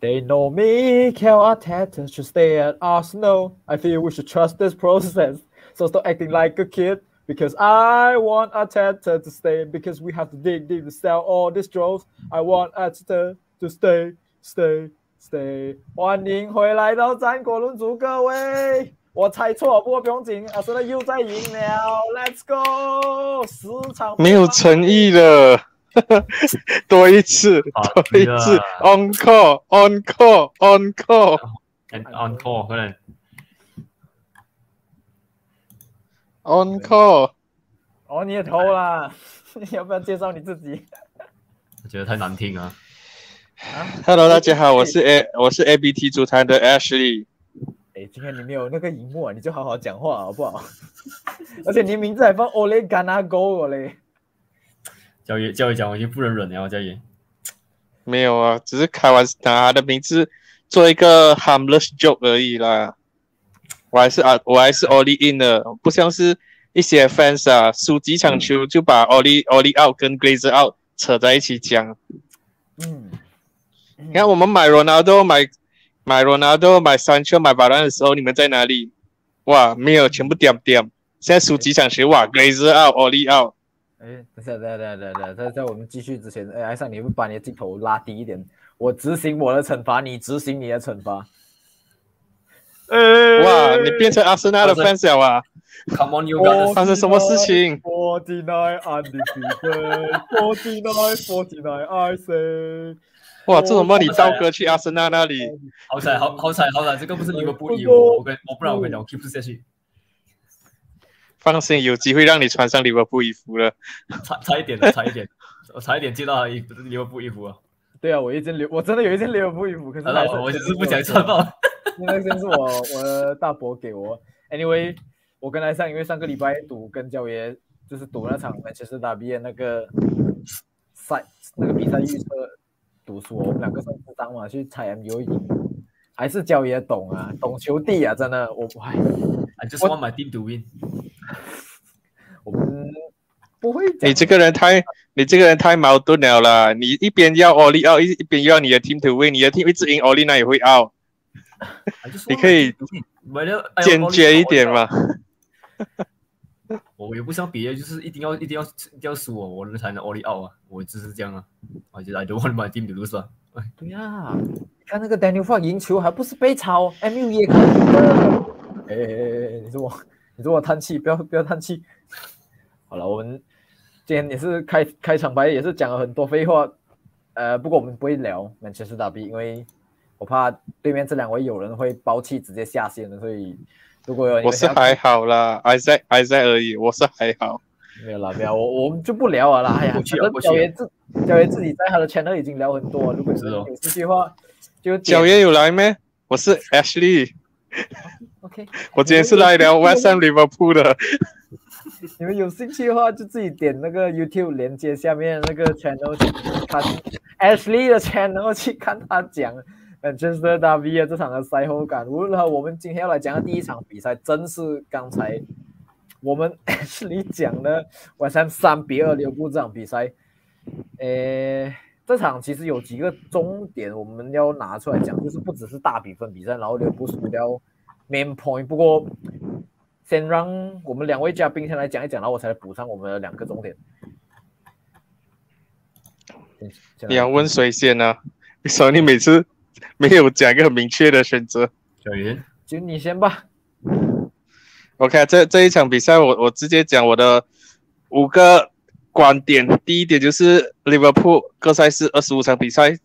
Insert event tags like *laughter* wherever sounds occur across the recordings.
They know me, Kel Arteta should stay at Arsenal. I feel we should trust this process. So stop acting like a kid. Because I want Arteta to stay. Because we have to dig deep to sell all these droves. I want Arteta to stay, stay, stay. 欢迎回来到战国论足，各位。我猜错，不过不用紧，阿森纳又在赢了，Let's go！十场没有诚意了。 *laughs* 多一次，多一次，on call，on call，on call，and on call，可能 on call，哦，你也投了，*laughs* 要不要介绍你自己？我觉得太难听啊。Hello，大家好，我是 A，我是 ABT 组团的 Ashley。哎，今天你没有那个荧幕啊，你就好好讲话好不好？*laughs* 而且你名字还放 Ole Ganago 嘞。教爷，教爷讲我已经不能忍了，教爷。没有啊，只是开玩笑，拿他的名字做一个 harmless joke 而已啦。我还是啊，我还是 Oli in 的，不像是一些 fans 啊，输几场球就把 Oli Oli out 跟 Glazer out 扯在一起讲。嗯，你看我们买 Ronaldo 买买 Ronaldo 买三球买巴兰的时候，你们在哪里？哇，没有，全部点点。现在输几场球，哇，Glazer out Oli out。哎，等下，等下，等下，等下，在在我们继续之前，哎，艾尚，你会把你的镜头拉低一点，我执行我的惩罚，你执行你的惩罚。*laughs* 哎，哇，你变成阿森纳的 fans 了啊？Come on，you guys，发生什么事情？Forty nine undefeated，Forty nine，Forty nine，I say。*laughs* 哇，这种帮你刀哥去阿森纳那里，好彩，好好彩，好彩，这个不是你们不理我，我跟我不然我跟你讲，我 keep 不下去。放心，有机会让你穿上利物浦衣服了。差差一点了，差一点，我差一点接到他衣利物浦衣服啊。对啊，我一件利，我真的有一件利物浦衣服，可是我只是不想穿到。那件是我我的大伯给我。Anyway，我跟他上，因为上个礼拜赌跟焦爷就是赌那场曼彻斯特打比的那个赛那个比赛预测赌输，我们两个算智商嘛，去猜 MU 赢，还是焦爷懂啊，懂球帝啊，真的，我哎，I just want my team to win。我们不会。你这个人太，你这个人太矛盾了啦！你一边要奥利奥，一一边要你的 team to win，你的 team 一直赢奥利，那也会 out。你可以坚决一点嘛。我也不像别人，就是一定要一定要一定要输我，我才能奥利奥啊！我就是这样啊。我觉得 I don't want my team to lose 啊。对呀，看那个 Daniel 赢球还不是被抄？MU 也可以。哎哎哎，你说我。你说我叹气，不要不要叹气。好了，我们今天也是开开场白，也是讲了很多废话。呃，不过我们不会聊曼彻斯特打比，因为我怕对面这两位有人会包气，直接下线的。所以如果有我是还好啦，还在还在而已，我是还好。没有啦，没有，我我们就不聊了啦。哎呀，小爷自小爷自己在他的 channel 已经聊很多。如果是有兴趣的话，就小爷有来没？我是 Ashley。OK，我今天是来聊 West Ham Liverpool 的。*laughs* 你们有兴趣的话，就自己点那个 YouTube 连接下面那个 channel 去看 Ashley 的 channel 去看他讲 Manchester Derby 这场的赛后感。无论如何，我们今天要来讲的第一场比赛，真是刚才我们 *laughs* Ashley 讲的晚上三比二留步这场比赛。诶，这场其实有几个重点我们要拿出来讲，就是不只是大比分比赛，然后留步输掉。main point，不过先让我们两位嘉宾先来讲一讲，然后我才来补上我们的两个重点。你要问谁先呢？*laughs* 你说你每次 *laughs* 没有讲一个很明确的选择。小云，就你先吧。OK，这这一场比赛，我我直接讲我的五个观点。第一点就是 Liverpool 各赛事二十五场比赛，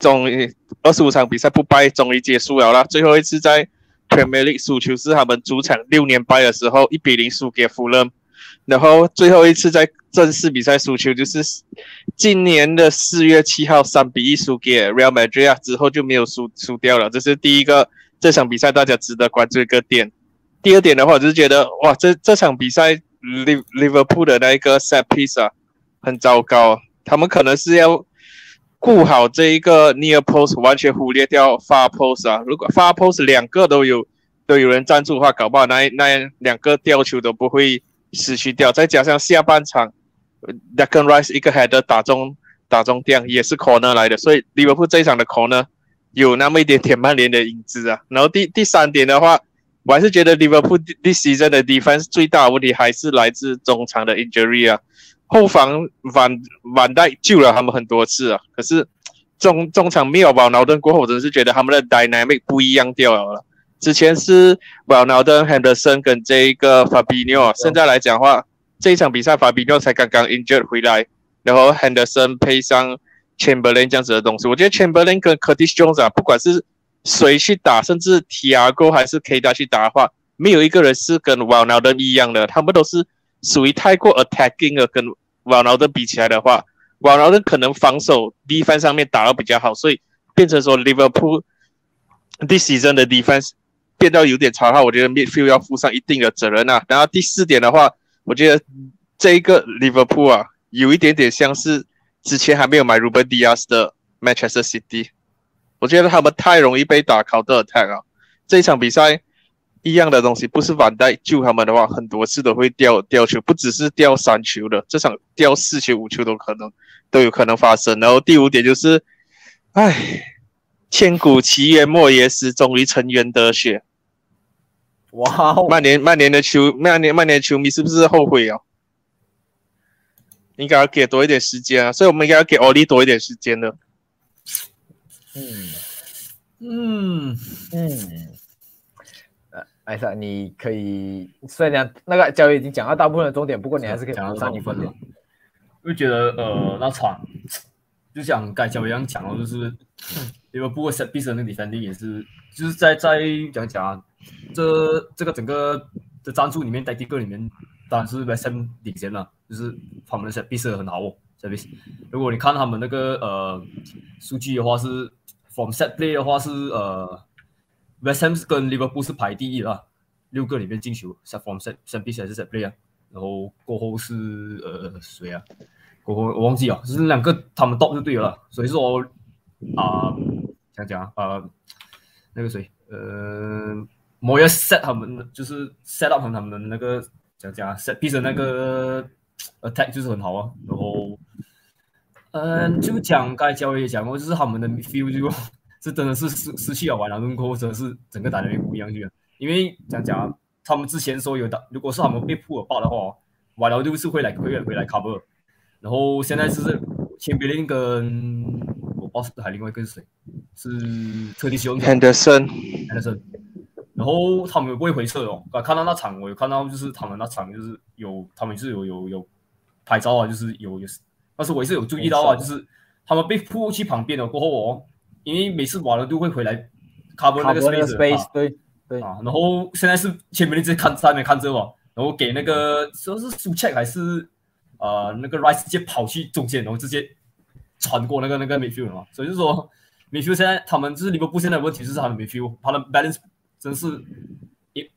终于二十五场比赛不败，终于结束了啦。最后一次在 Premier League 输球是他们主场六年败的时候一比零输给富勒，然后最后一次在正式比赛输球就是今年的四月七号三比一输给 Real Madrid 啊，之后就没有输输掉了。这是第一个这场比赛大家值得关注一个点。第二点的话，我就是觉得哇，这这场比赛 Liverpool 的那一个 set piece 啊很糟糕，他们可能是要。顾好这一个 near post，完全忽略掉 far post 啊！如果 far post 两个都有都有人站住的话，搞不好那那两个吊球都不会失去掉。再加上下半场 d e c a n Rice 一个 header 打中打中点也是 corner 来的，所以利物浦这一场的 corner 有那么一点点曼联的影子啊。然后第第三点的话，我还是觉得 Liverpool this season 的 defense 最大的问题还是来自中场的 injury 啊。后防晚晚带救了他们很多次啊，可是中中场没有保劳登过后，我真的是觉得他们的 dynamic 不一样掉了。之前是保劳登、Henderson 跟这一个 Fabinho，现在来讲话，这一场比赛 Fabinho 才刚刚 injured 回来，然后 Henderson 配上 Chamberlain 这样子的东西，我觉得 Chamberlain 跟 Curtis Jones 啊，不管是谁去打，甚至 Tiago 还是 K 大去打的话，没有一个人是跟 w a l n a d e n 一样的，他们都是属于太过 attacking 了，跟瓦劳登比起来的话，瓦劳登可能防守 defense 上面打得比较好，所以变成说 Liverpool this season 的 defense 变到有点差的话，我觉得 midfield 要负上一定的责任啊。然后第四点的话，我觉得这一个 Liverpool 啊，有一点点像是之前还没有买 Ruben Dias 的 Manchester City，我觉得他们太容易被打 counter attack 啊。这一场比赛。一样的东西，不是反带救他们的话，很多次都会掉掉球，不只是掉三球的，这场掉四球五球都可能都有可能发生。然后第五点就是，唉，千古奇冤莫耶斯终于成冤得雪。哇，曼联曼联的球曼联曼联球迷是不是后悔啊？应该要给多一点时间啊，所以我们应该要给奥利多一点时间的。嗯嗯嗯。艾莎，你可以虽然那个交易已经讲到大部分的重点，不过你还是可以讲到上一分的。就觉得呃，那场就像该交易一样讲了，就是因为不过 set piece 那个 defending 也是，就是在在讲讲这这个整个的战术里面，在第个里面当然是 West Ham 领先了，就是他们的 set piece 很好哦，set piece。如果你看他们那个呃数据的话，是 from set play 的话是呃。West Ham 跟 Liverpool 是排第一啦，六个里面进球，set from set set piece 还是 set play 啊？然后过后是呃谁啊？过后我忘记了，就是两个他们 top 就对了。所以说啊，想讲啊，那个谁呃，我要 set 他们就是 set up 他们的那个讲讲 set piece 那个 attack 就是很好啊。然后嗯，就讲该交易讲过，就是他们的 feel 就。这真的是失失去了瓦劳顿过后，真的是整个打的不一样去了。因为讲讲他们之前说有打，如果是他们被扑尔爆的话，瓦劳顿是会来会回来 cover。然后现在是前别林跟我报还另外一个是谁？是特地修 Henderson Henderson。然后他们不会回撤哦。啊，看到那场我有看到，就是他们那场就是有他们是有有有拍照啊，就是有有，但是我也是有注意到啊，就是他们被扑去旁边了过后哦。因为每次瓦伦都会回来 cover 那个 space，对对啊，然后现在是前面一直看上面看着嘛，然后给那个说是 check 还是呃那个 rice 直接跑去中间，然后直接穿过那个那个 midfield 嘛，所以就说 midfield 现在他们就是利物浦现在的问题就是他们 midfield，他的 balance 真是也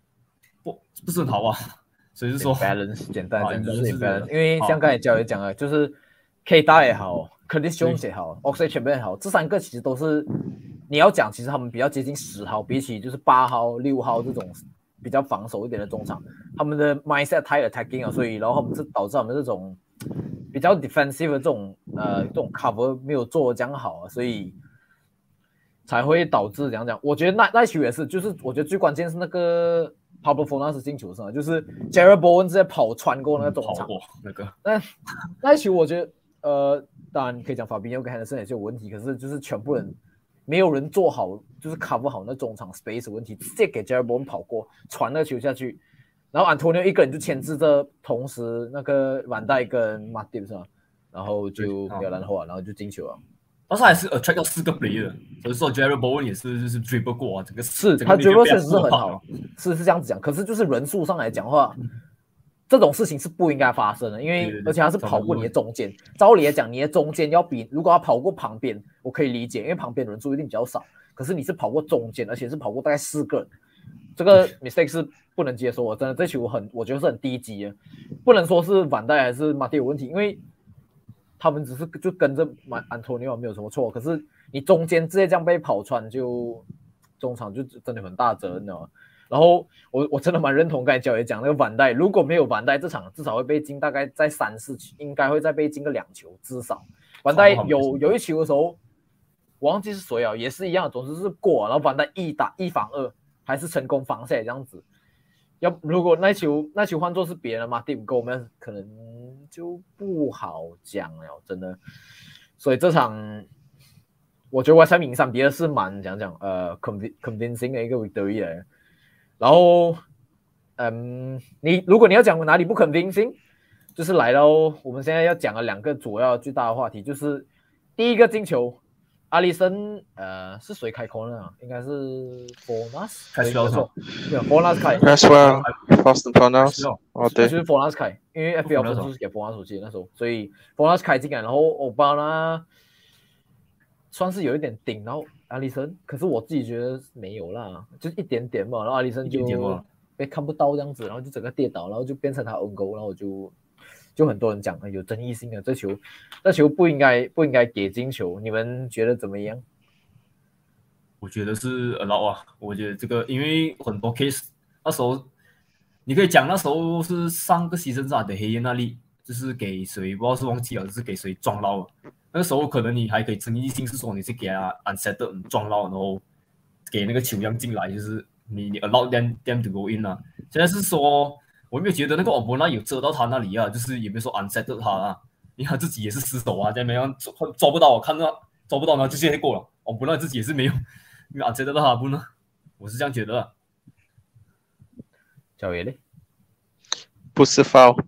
不不是很好啊，所以就说 balance 简单讲就是 balance，因为像刚才教也讲了，就是 K 大也好。肯定凶也好部也好，这三个其实都是你要讲，其实他们比较接近十号，比起就是八号、六号这种比较防守一点的中场，他们的 mindset 太 attacking 了，所以然后他们是导致他们这种比较 defensive 的这种呃这种 cover 没有做这样好啊，所以才会导致这样讲。我觉得那那球也是，就是我觉得最关键是那个 Pablo f o r n a 进球上，就是 Jared Bowen 直接跑穿过那个中场，那个那那球我觉得呃。当然，你可以讲法比纽跟汉德森也是有问题，可是就是全部人没有人做好，就是 cover 好那中场 space 问题，直接给 j a r e b o n 跑过传那个球下去，然后 Antonio 一个人就牵制着，同时那个万代跟马蒂是吧？然后就没有然后啊，然后就进球了。但是还是 attract 到四个 player，所以说 j a r e b o n 也是就是 dribble 过啊，整个是他 dribble 确实是很好，是是这样子讲，可是就是人数上来讲话。这种事情是不应该发生的，因为而且他是跑过你的中间。照理来讲，你的中间要比如果他跑过旁边，我可以理解，因为旁边人数一定比较少。可是你是跑过中间，而且是跑过大概四个人，这个 mistake 是不能接受的。真的，这球很，我觉得是很低级的，不能说是反带还是马蒂有问题，因为他们只是就跟着马安托尼奥没有什么错。可是你中间直接这样被跑穿，就中场就真的很大责任了。然后我我真的蛮认同刚才教也讲那个板带，如果没有板带，这场至少会被进大概在三四球，应该会再被进个两球至少。板带有有一球的时候，我忘记是谁啊，也是一样，总之是过，然后板带一打一防二，还是成功防下来这样子。要如果那球那球换作是别人嘛，第五个我们可能就不好讲了，真的。所以这场我觉得我三比三比二是蛮讲讲呃 convin convincing 的一个 victory 来。然后嗯，你如果你要讲哪里不 convincing，就是来到我们现在要讲的两个主要最大的话题，就是第一个进球。阿里森，呃，是谁开口呢？应该是 Fornas 开始了错，对，Fornas 开。That's well, Fast pronounce。哦，对，就是 Fornas 开，因为 FBL 分数是给 Fornas 手机那时候，所以 Fornas 开进来，然后欧巴呢，算是有一点顶，然后阿里森，可是我自己觉得没有啦，就是一点点嘛，然后阿里森就被看不到这样子，然后就整个跌倒，然后就变成他 own goal，然后我就。就很多人讲有争议性的这球，这球不应该不应该给进球，你们觉得怎么样？我觉得是 allow 啊，我觉得这个因为很多 case 那时候你可以讲那时候是上个牺牲赛的黑夜那里，就是给谁不知道是忘记了，是给谁撞到了。那个时候可能你还可以争议性是说你是给他 unset 撞到，然后给那个球样进来，就是你你 allow them them to go in 啊。现在是说。我没有觉得那个欧博纳有遮到他那里啊，就是也没有说 unset 他啊，因为他自己也是失手啊，在没有抓抓不到，我看到抓不到呢，就直接过了。欧博纳自己也是没有没有 unset 到他不呢？我是这样觉得。小爷嘞？不是 foul，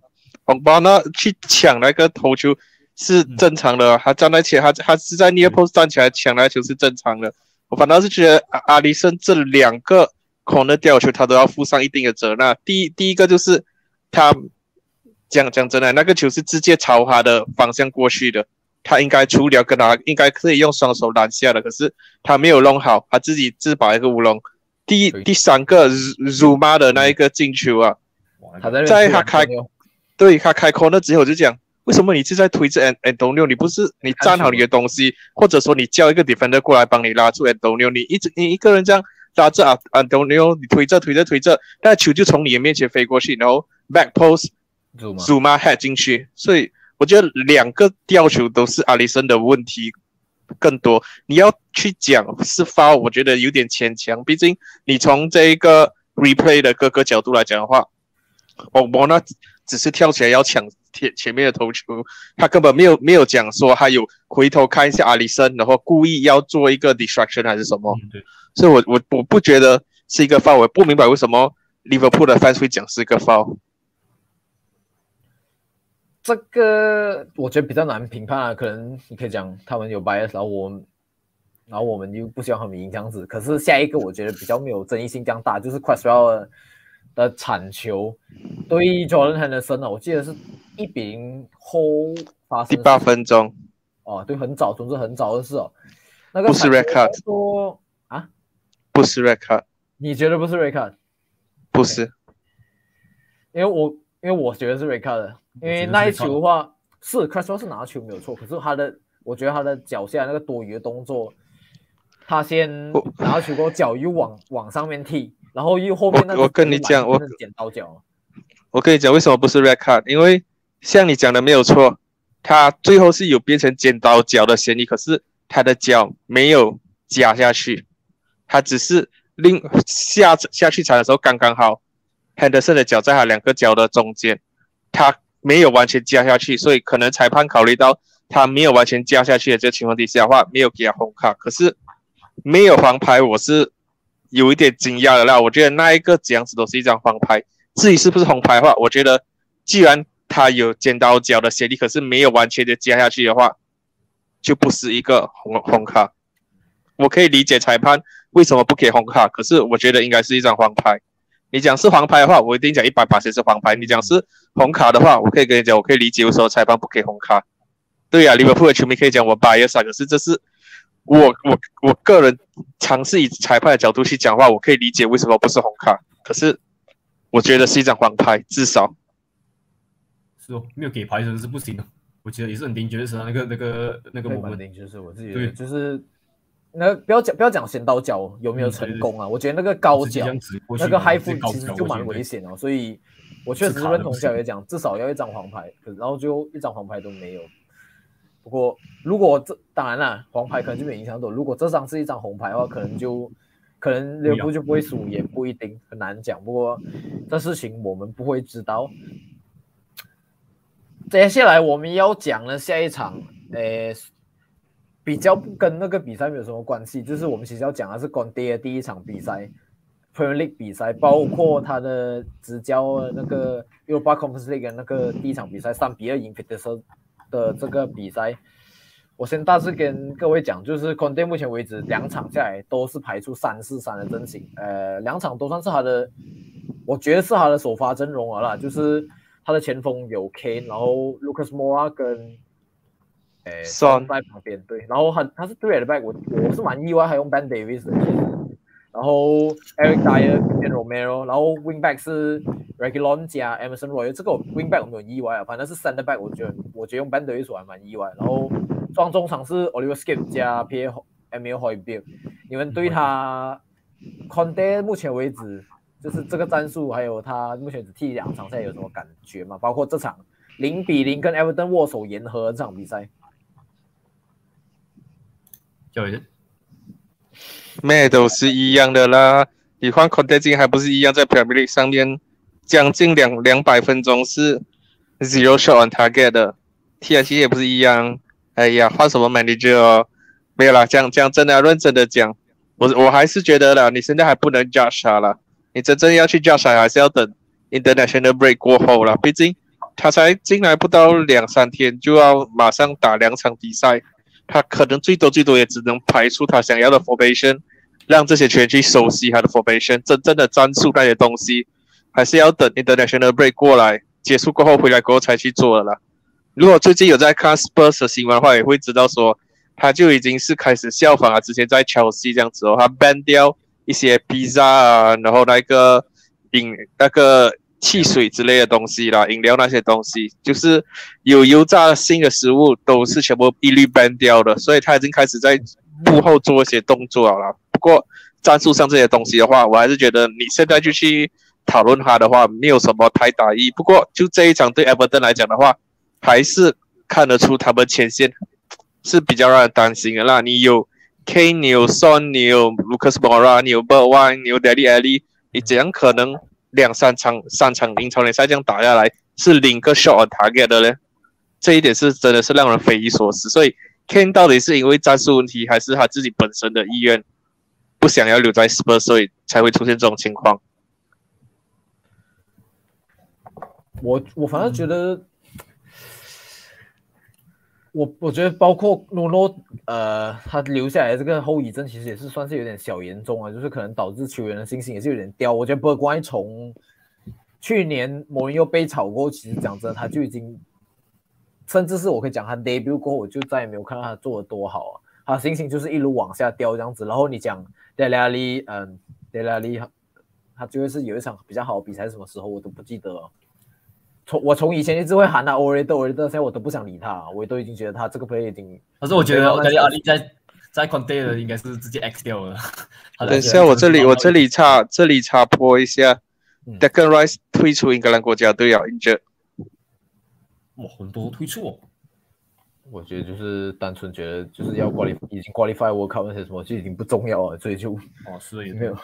欧博纳去抢那个头球是正常的，他站在前，他他是在 near post 站起来抢那球是正常的。我反倒是觉得阿阿里森这两个。空的吊球，他都要负上一定的责任。第一，第一个就是他讲讲真的，那个球是直接朝他的方向过去的，他应该出了跟他应该可以用双手拦下的，可是他没有弄好，他自己自保一个乌龙。第第三个辱骂的那一个进球啊，在他开对他开空了之后就讲，为什么你是在推着 N N 东六？你不是你站好你的东西，或者说你叫一个 defender 过来帮你拉住 N 东六？你一直你一个人这样。拉着啊啊，don't know，你推着推着推着，那球就从你的面前飞过去，然后 back post Zuma head 进去，所以我觉得两个吊球都是阿里森的问题更多。你要去讲是 foul，我觉得有点牵强，毕竟你从这一个 replay 的各个角度来讲的话，我我那只是跳起来要抢前前面的头球，他根本没有没有讲说他有回头看一下阿里森，然后故意要做一个 distraction 还是什么。对所以，我我我不觉得是一个 foul，我不明白为什么 Liverpool 的 fans 会讲是一个 foul。这个我觉得比较难评判啊，可能你可以讲他们有 bias，然后我，然后我们又不希望他们赢这样子。可是下一个我觉得比较没有争议性这样大，就是 Cresswell 的铲球对 Jordan Henderson 啊，我记得是一比零后发生。第八分钟。哦，对，很早，总之很早的事哦。那个不是 record 说啊。不是 record，你觉得不是 record？不是，因为我因为我觉得是 record 的，因为那一球的话是 Cresswell 是拿球没有错，可是他的我觉得他的脚下那个多余的动作，他先拿球过脚又往往上面踢，然后又后面那个我跟你讲，我剪刀脚，我跟你讲为什么不是 red card？因为像你讲的没有错，他最后是有变成剪刀脚的嫌疑，可是他的脚没有夹下去。他只是另下下去踩的时候刚刚好，Henderson 的脚在他两个脚的中间，他没有完全夹下去，所以可能裁判考虑到他没有完全夹下去的这个情况底下的话，没有给他红卡。可是没有黄牌，我是有一点惊讶的啦。我觉得那一个这样子都是一张黄牌。至于是不是红牌的话，我觉得既然他有剪刀脚的嫌疑，可是没有完全的夹下去的话，就不是一个红红卡。我可以理解裁判。为什么不给红卡？可是我觉得应该是一张黄牌。你讲是黄牌的话，我一定讲一百八十是黄牌。你讲是红卡的话，我可以跟你讲，我可以理解为什么裁判不给红卡。对呀，利物浦的球迷可以讲我 bias，可是这是我我我个人尝试以裁判的角度去讲话，我可以理解为什么不是红卡。可是我觉得是一张黄牌，至少是哦，没有给牌的是不行的。我觉得也是很顶绝的是那个那个那个我们就是我自己对就是。那不要讲不要讲先刀脚有没有成功啊？我觉得那个高脚那个 high foot 其实就蛮危险哦，所以我确实认同小爷讲，至少要一张黄牌，可然后最后一张黄牌都没有。不过如果这当然了，黄牌可能就没影响到。如果这张是一张红牌的话，可能就可能利物浦就不会输，也不一定，很难讲。不过这事情我们不会知道。接下来我们要讲的下一场，呃，比较不跟那个比赛没有什么关系，就是我们其实要讲的是关爹的第一场比赛，Premier League 比赛，包括他的执教那个 Europa Conference League 那个第一场比赛三比二赢 e e r s 的这个比赛。我先大致跟各位讲，就是关爹目前为止两场下来都是排出三四三的阵型，呃，两场都算是他的，我觉得是他的首发阵容了啦，就是。他的前锋有 Kane，然后 Lucas Moura 跟诶 Son 在旁边，对，然后他他是 three back，我我是蛮意外，还用 Ben Davis 的，然后 Eric Dyer 跟 Romero，然后 wing back 是 Regulon 加 Emerson Roy，这个 wing back 我没有意外啊，反正是 center back，我觉得我觉得用 Ben Davis 还蛮意外，然后双中场是 Oliver Skip 加 Pierre Emil h o y b i l l 你们对他 Conte 目前为止？就是这个战术，还有他目前只踢两场赛有什么感觉吗？包括这场零比零跟 Everton 握手言和这场比赛，教练，咩都是一样的啦。你换 Conte 还不是一样，在 Premier League 上面将近两两百分钟是 zero shot on target 的，TNT 也不是一样。哎呀，换什么 manager？没有啦，讲讲真的，要认真的讲，我我还是觉得啦，你现在还不能 judge 他了。你真正要去加赛，还是要等 international break 过后了。毕竟他才进来不到两三天，就要马上打两场比赛，他可能最多最多也只能排出他想要的 formation，让这些球员去熟悉他的 formation。真正的战术那些东西，还是要等 international break 过来结束过后回来过后才去做的啦。如果最近有在看 Spurs 的新闻的话，也会知道说，他就已经是开始效仿啊，之前在 Chelsea 这样子哦，他 ban 掉。一些披萨啊，然后那个饮那个汽水之类的东西啦，饮料那些东西，就是有油炸性的食物，都是全部一律 ban 掉的。所以他已经开始在幕后做一些动作了。不过战术上这些东西的话，我还是觉得你现在就去讨论它的话，没有什么太大意义。不过就这一场对 Everton 来讲的话，还是看得出他们前线是比较让人担心的。那你有？K 你有 Son 你有 Lucas Moura 你有 b e r w a n 你有 Deli Ali，你怎样可能两三场三场英超联赛这样打下来是零个 shot on target 的呢？这一点是真的是让人匪夷所思。所以，Ken 到底是因为战术问题，还是他自己本身的意愿不想要留在 Spurs，所以才会出现这种情况？我我反正觉得。我我觉得包括诺诺，呃，他留下来这个后遗症其实也是算是有点小严重啊，就是可能导致球员的信心也是有点掉。我觉得不关从去年某人又被炒过，其实讲真，他就已经，甚至是我可以讲他 debut 过后，我就再也没有看到他做的多好啊，他信心就是一路往下掉这样子。然后你讲德拉利，嗯，德拉利，他就会是有一场比较好的比赛，什么时候我都不记得了。从我从以前一直会喊他 o r 德 d 德，现在我都不想理他，我都已经觉得他这个 play 已经。可是我觉得，我感觉阿力在在 container 应该是直接 x 掉了。*laughs* 等一下我这里我这里插这里插播一下，Declan Rice 退出英格兰国家队啊，injured。哇，很多退出哦。我觉得就是单纯觉得就是要 qualify，已经 qualify World Cup 那些什么就已经不重要了，所以就哦，是没有。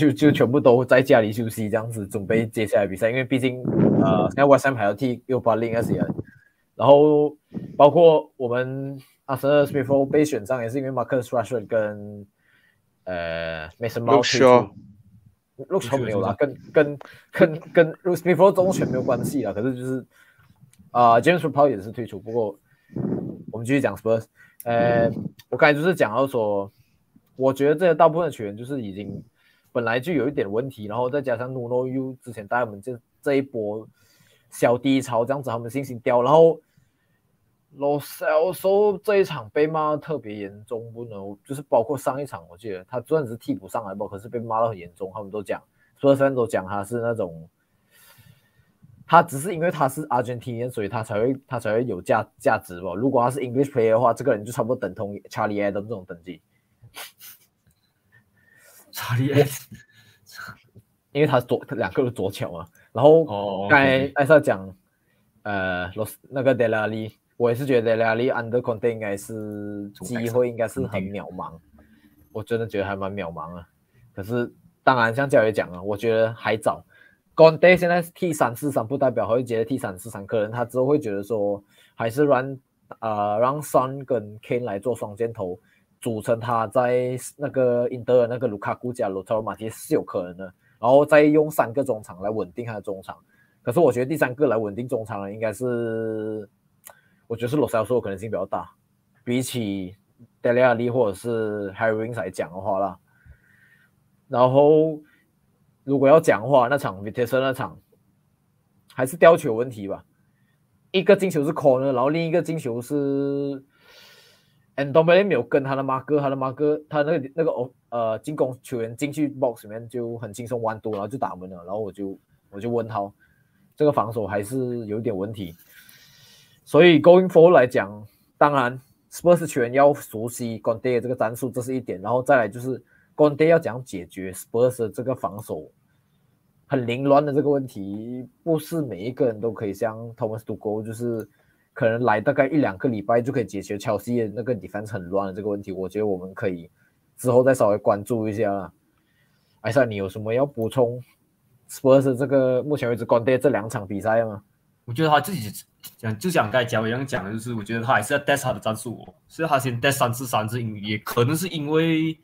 就就全部都在家里休息，这样子准备接下来比赛。因为毕竟，呃，现在 West Ham 还要踢六八零 S 然后包括我们阿森纳 Smith 被选上，也是因为 Marcus Rashford 跟呃 Mason Mount 退出。陆球没有啦，跟跟跟跟 Smith 中选没有关系啦。可是就是啊，James p a u l 也是退出。不过我们继续讲 Spurs。呃，我刚才就是讲到说，我觉得这些大部分球员就是已经。本来就有一点问题，然后再加上 Nuno U 之前带我们这这一波小低潮，这样子他们信心掉，然后 Losel 说这一场被骂的特别严重，不能就是包括上一场，我记得他虽然是替补上来吧，可是被骂到很严重，他们都讲，所有人都讲他是那种，他只是因为他是 Argentinian，所以他才会他才会有价价值吧。如果他是 English player 的话，这个人就差不多等同 Charlie Adam 这种等级。查理，因为他左两个都左脚嘛，然后刚才艾萨讲，呃，罗斯那个德拉利我也是觉得拉里 under Conte 应该是机会应该是很渺茫，我真的觉得还蛮渺茫啊。可是当然像教练讲啊，我觉得还早。Conte 现在 T 三四三不代表会觉得 T 三四三，可能他之后会觉得说还是让呃让 Son 跟 Kane 来做双箭头，组成他在那个英德尔那个卢卡库加罗特马蒂是有可能的，然后再用三个中场来稳定他的中场。可是我觉得第三个来稳定中场的应该是。我觉得是罗塞尔说的可能性比较大，比起德利亚利或者是 Harry Winks 来讲的话啦。然后如果要讲的话，那场 Vitesse 那场还是吊球问题吧。一个进球是 corner，然后另一个进球是 a n d o m b e l 没有跟他的马哥，他的马哥他那个那个哦呃进攻球员进去 box 里面就很轻松弯多，然后就打门了。然后我就我就问他，这个防守还是有点问题。所以 going forward 来讲，当然 Spurs 球员要熟悉 Gonde 这个战术，这是一点。然后再来就是 Gonde 要怎样解决 Spurs 这个防守很凌乱的这个问题，不是每一个人都可以像 Thomas to go 就是可能来大概一两个礼拜就可以解决 Chelsea 的那个 defense 很乱的这个问题。我觉得我们可以之后再稍微关注一下了。艾萨，你有什么要补充 Spurs 这个目前为止 Gonde 这两场比赛吗？我觉得他自己讲，就像刚才贾伟阳讲的，就是我觉得他还是要 test 他的战术，哦所以他先 test 三次三次，也可能是因为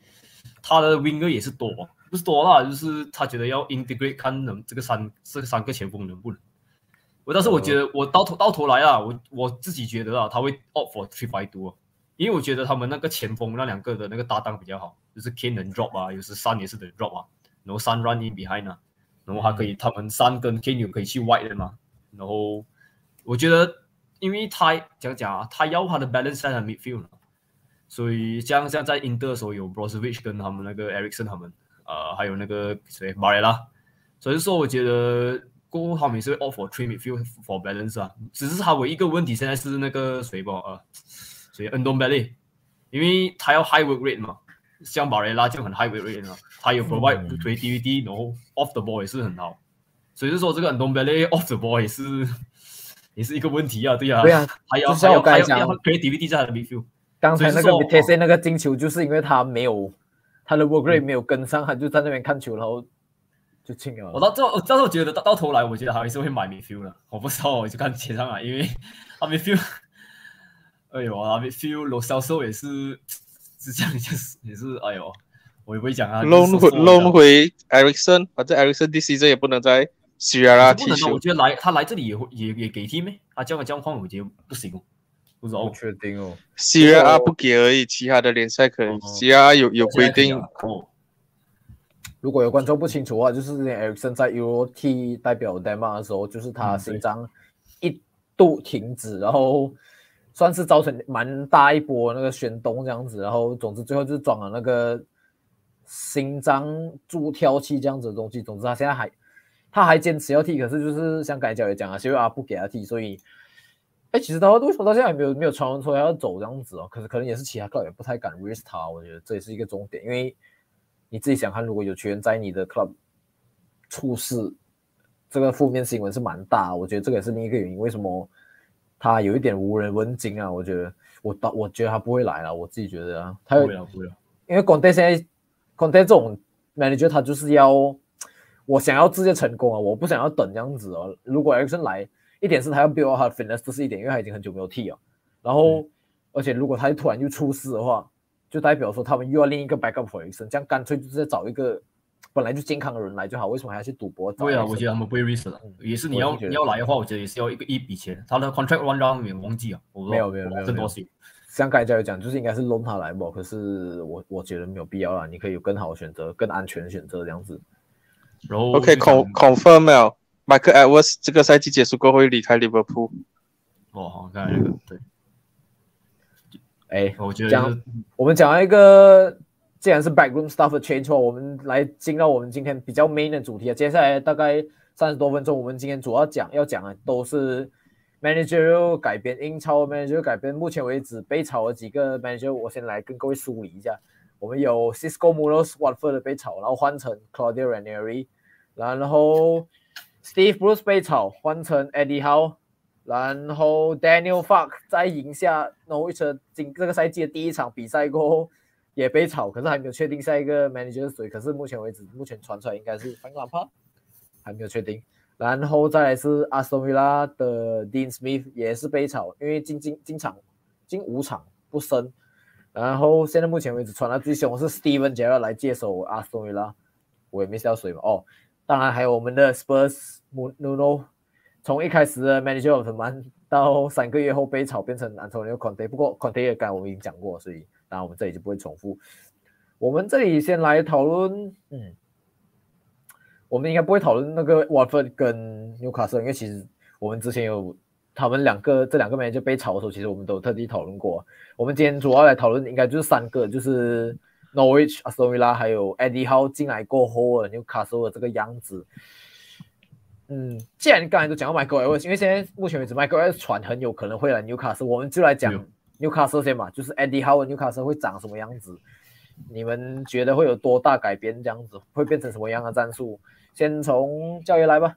他的 winger 也是多，不是多啦，就是他觉得要 integrate 看能这个三这个三个前锋能不能。我但是我觉得我到头到头来啊，我我自己觉得啊，他会 opt for three five two，因为我觉得他们那个前锋那两个的那个搭档比较好，就是 Kane 能 drop 啊，有时三也是能 drop 啊，然后三 running behind 啊，然后还可以他们三跟 Kane 可以去 wide 的嘛。然后我觉得，因为他讲讲啊，他要他的 balance 在 midfield，所以像像在英德的时候有 Brozovic 跟他们那个 Ericsson 他们，呃，还有那个谁 Marella，所以说我觉得过后他们也是会 offer three midfield for balance 啊，只是他唯一一个问题现在是那个谁吧，呃，所以 Endon Belly，因为他要 high work rate 嘛，像 Marella 就很 high work rate 嘛，他有 provide 推 DVD，然后 off the ball 也是很好。所以就说这个 n o b e l y off the ball 也是也是一个问题啊，对啊，对啊，还要还要还要 create DVD 在他的 midfield。刚才那个 t s 那个进球就是因为他没有他的 work rate 没有跟上，他就在那边看球，然后就进了。我到最后，但是我觉得到到头来，我觉得还是会买 midfield 的。我不知道，我就看前上来，因为 *laughs* 阿 midfield，*laughs* 哎呦阿，midfield 罗销售也是是这样，就是也是哎呦，我也不会讲啊。弄回弄回 Ericsson，反正 Ericsson 第 C 这也不能再。是啊，不能我觉得来他来这里也会也也给 T 咩？他这样这样换我觉得不行哦，不知道。不确定哦。C R 不给而已，其他的联赛可以。C R 有有规定。哦。如果有观众不清楚的话，就是之前 Ericsson 在 UOT 代表 Denmark 的时候，就是他心脏一度停止，然后算是造成蛮大一波那个旋动这样子，然后总之最后就是装了那个心脏助跳器这样子的东西。总之他现在还。他还坚持要踢，可是就是像改教也讲啊，因为阿不给他踢，所以，哎，其实他为什么到现在还没有没有传闻出来要走这样子哦？可是可能也是其他 club 也不太敢 risk 他，我觉得这也是一个重点，因为你自己想看，如果有球员在你的 club 出事，这个负面新闻是蛮大，我觉得这个也是另一个原因，为什么他有一点无人问津啊？我觉得我到我觉得他不会来了，我自己觉得啊，他不会不会，因为广代现在广代这种 manager 他就是要。我想要直接成功啊！我不想要等这样子哦。如果 Ericsson 来，一点是他要 build 他的 fitness，这是一点，因为他已经很久没有踢了。然后，而且如果他突然又出事的话，就代表说他们又要另一个 backup for Ericsson，这样干脆就是在找一个本来就健康的人来就好。为什么还要去赌博？对啊，我觉得他们不会 risk 的。也是你要你要来的话，我觉得也是要一个一笔钱。他的 contract down 没有忘记啊？没有没有没有这东西。像刚才讲，就是应该是 loan 他来嘛。可是我我觉得没有必要啦，你可以有更好的选择，更安全的选择这样子。然后 OK，con confirm 了，Michael Edwards 这个赛季结束过后会离开利物浦。哦，好，刚才那个对。哎，我觉得讲我们讲了一个，既然是 backroom stuff 的 change，我们来进到我们今天比较 main 的主题啊。接下来大概三十多分钟，我们今天主要讲要讲的都是 manager 改编，英超 manager 改编。目前为止被炒的几个 manager，我先来跟各位梳理一下。我们有 Cisco Munoz Watford 被炒，然后换成 Claudio Ranieri，然后 Steve Bruce 被炒，换成 Eddie Howe，然后 Daniel Fuck 在赢下 Norwich 今这个赛季的第一场比赛过后也被炒，可是还没有确定下一个 manager 是谁。可是目前为止，目前传出来应该是 Frank Lampard，还没有确定。然后再来是 Aston Villa 的 Dean Smith 也是被炒，因为进进进场进五场不胜。然后现在目前为止传的最凶是 Steven Gerrard 来接手 Aston Villa，我也没知道谁嘛。哦，当然还有我们的 Spurs Nuno。从一开始的 manager of the man 到三个月后被炒变成 Antonio Conte，不过 Conte 也刚我们已经讲过，所以当然我们这里就不会重复。我们这里先来讨论，嗯，我们应该不会讨论那个 Watford 跟 Newcastle，因为其实我们之前有他们两个这两个 manager 被炒的时候，其实我们都特地讨论过。我们今天主要来讨论应该就是三个，就是 Norwich、Aston Villa 还有 Eddie Howe 进来过后的 Newcastle 的这个样子。嗯，既然刚才都讲到 Michael Edwards，因为现在目前为止 Michael Edwards 传很有可能会来 Newcastle，我们就来讲 Newcastle 先嘛，就是 Andy Howe Newcastle 会长什么样子？你们觉得会有多大改变？这样子会变成什么样的战术？先从教练来吧。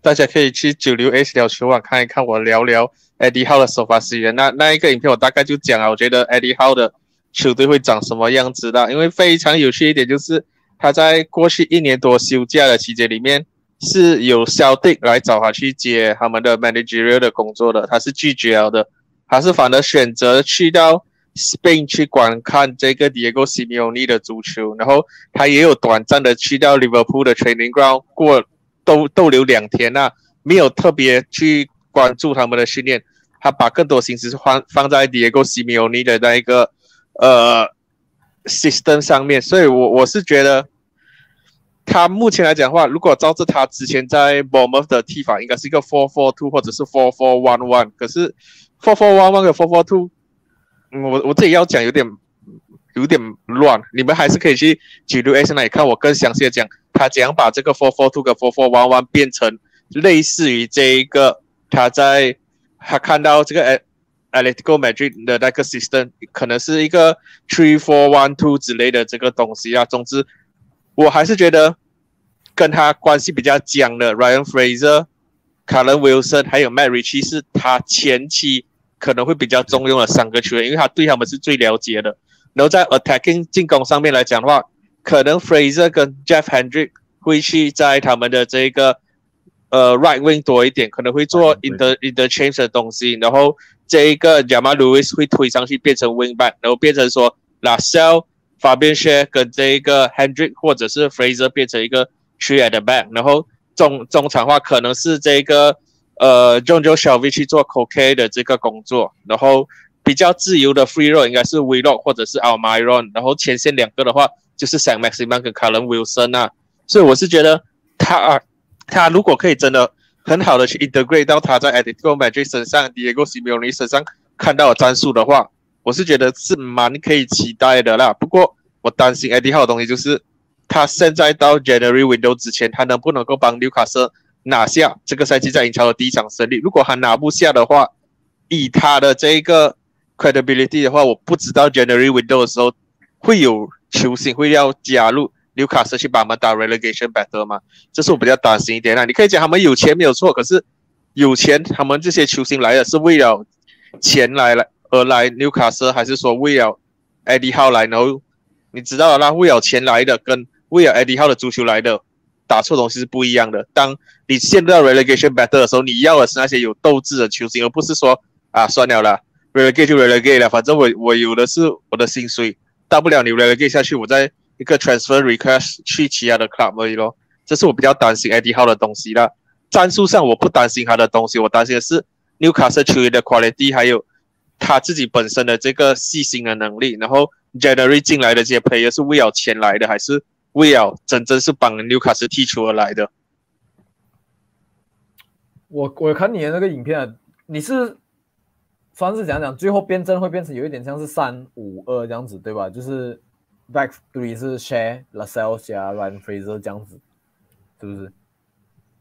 大家可以去九流 H 聊球网看一看，我聊聊 Eddie Howe 的首发时间。那那一个影片我大概就讲啊，我觉得 Eddie Howe 的球队会长什么样子的？因为非常有趣一点就是他在过去一年多休假的期间里面。是有肖迪来找他去接他们的 managerial 的工作的，他是拒绝了的，他是反而选择去到 Spain 去观看这个 Diego Simeone 的足球，然后他也有短暂的去到 Liverpool 的 training ground 过逗逗留两天啊，没有特别去关注他们的训练，他把更多心思放放在 Diego Simeone 的那一个呃 system 上面，所以我我是觉得。他目前来讲的话，如果照着他之前在 b o m o u t h 的踢法，应该是一个 four four two 或者是 four four one one。可是 four four one one 和 four four two，我我自己要讲有点有点乱，你们还是可以去记录 S 那里看我更详细的讲，他怎样把这个 four four two 和 four four one one 变成类似于这一个他在他看到这个 Atletico Madrid 的那个 system，可能是一个 three four one two 之类的这个东西啊。总之。我还是觉得跟他关系比较僵的 Ryan Fraser、卡伦 Wilson 还有 Matt Ritchie 是他前期可能会比较重用的三个球员，因为他对他们是最了解的。然后在 attacking 进攻上面来讲的话，可能 Fraser 跟 Jeff Hendrick 会去在他们的这个呃 right wing 多一点，可能会做 inter interchange 的东西。然后这一个 Jamal Lewis 会推上去变成 wing back，然后变成说 Lascelles。法边靴跟这一个 Hendrick 或者是 Fraser 变成一个 three at the back，然后中中场的话可能是这个呃 John Joe Shelby 去做 COK 的这个工作，然后比较自由的 free roll 应该是 Vlog 或者是 Almiron，然后前线两个的话就是 Sam Maximan 跟 Callum Wilson 啊，所以我是觉得他他如果可以真的很好的去 integrate 到他在 Atletico Madrid 身上，Diego Simeone 身上看到的战术的话。我是觉得是蛮可以期待的啦，不过我担心 Eddie 号的东西就是，他现在到 January window 之前，他能不能够帮纽卡斯拿下这个赛季在英超的第一场胜利？如果他拿不下的话，以他的这个 credibility 的话，我不知道 January window 的时候会有球星会要加入纽卡斯去帮他们打 relegation battle 吗？这是我比较担心一点啦。你可以讲他们有钱没有错，可是有钱，他们这些球星来的是为了钱来了。而来纽卡斯还是说为了艾迪号来，然后你知道啦，为了钱来的跟为了艾迪号的足球来的打错东西是不一样的。当你陷入到 relegation battle 的时候，你要的是那些有斗志的球星，而不是说啊算了啦 relegate 就 relegate 了，反正我我有的是我的薪水，大不了你 relegate 下去，我再一个 transfer request 去其他的 club 而已咯。这是我比较担心艾迪号的东西啦。战术上我不担心他的东西，我担心的是纽卡斯球员的 quality 还有。他自己本身的这个细心的能力，然后 generate 进来的这些 player 是为了钱来的，还是为了真正是帮纽卡斯踢球而来的？我我看你的那个影片，你是算是讲讲，最后变阵会变成有一点像是三五二这样子，对吧？就是 back three 是 share Lascelles 加 Ryan Fraser 这样子，是不是？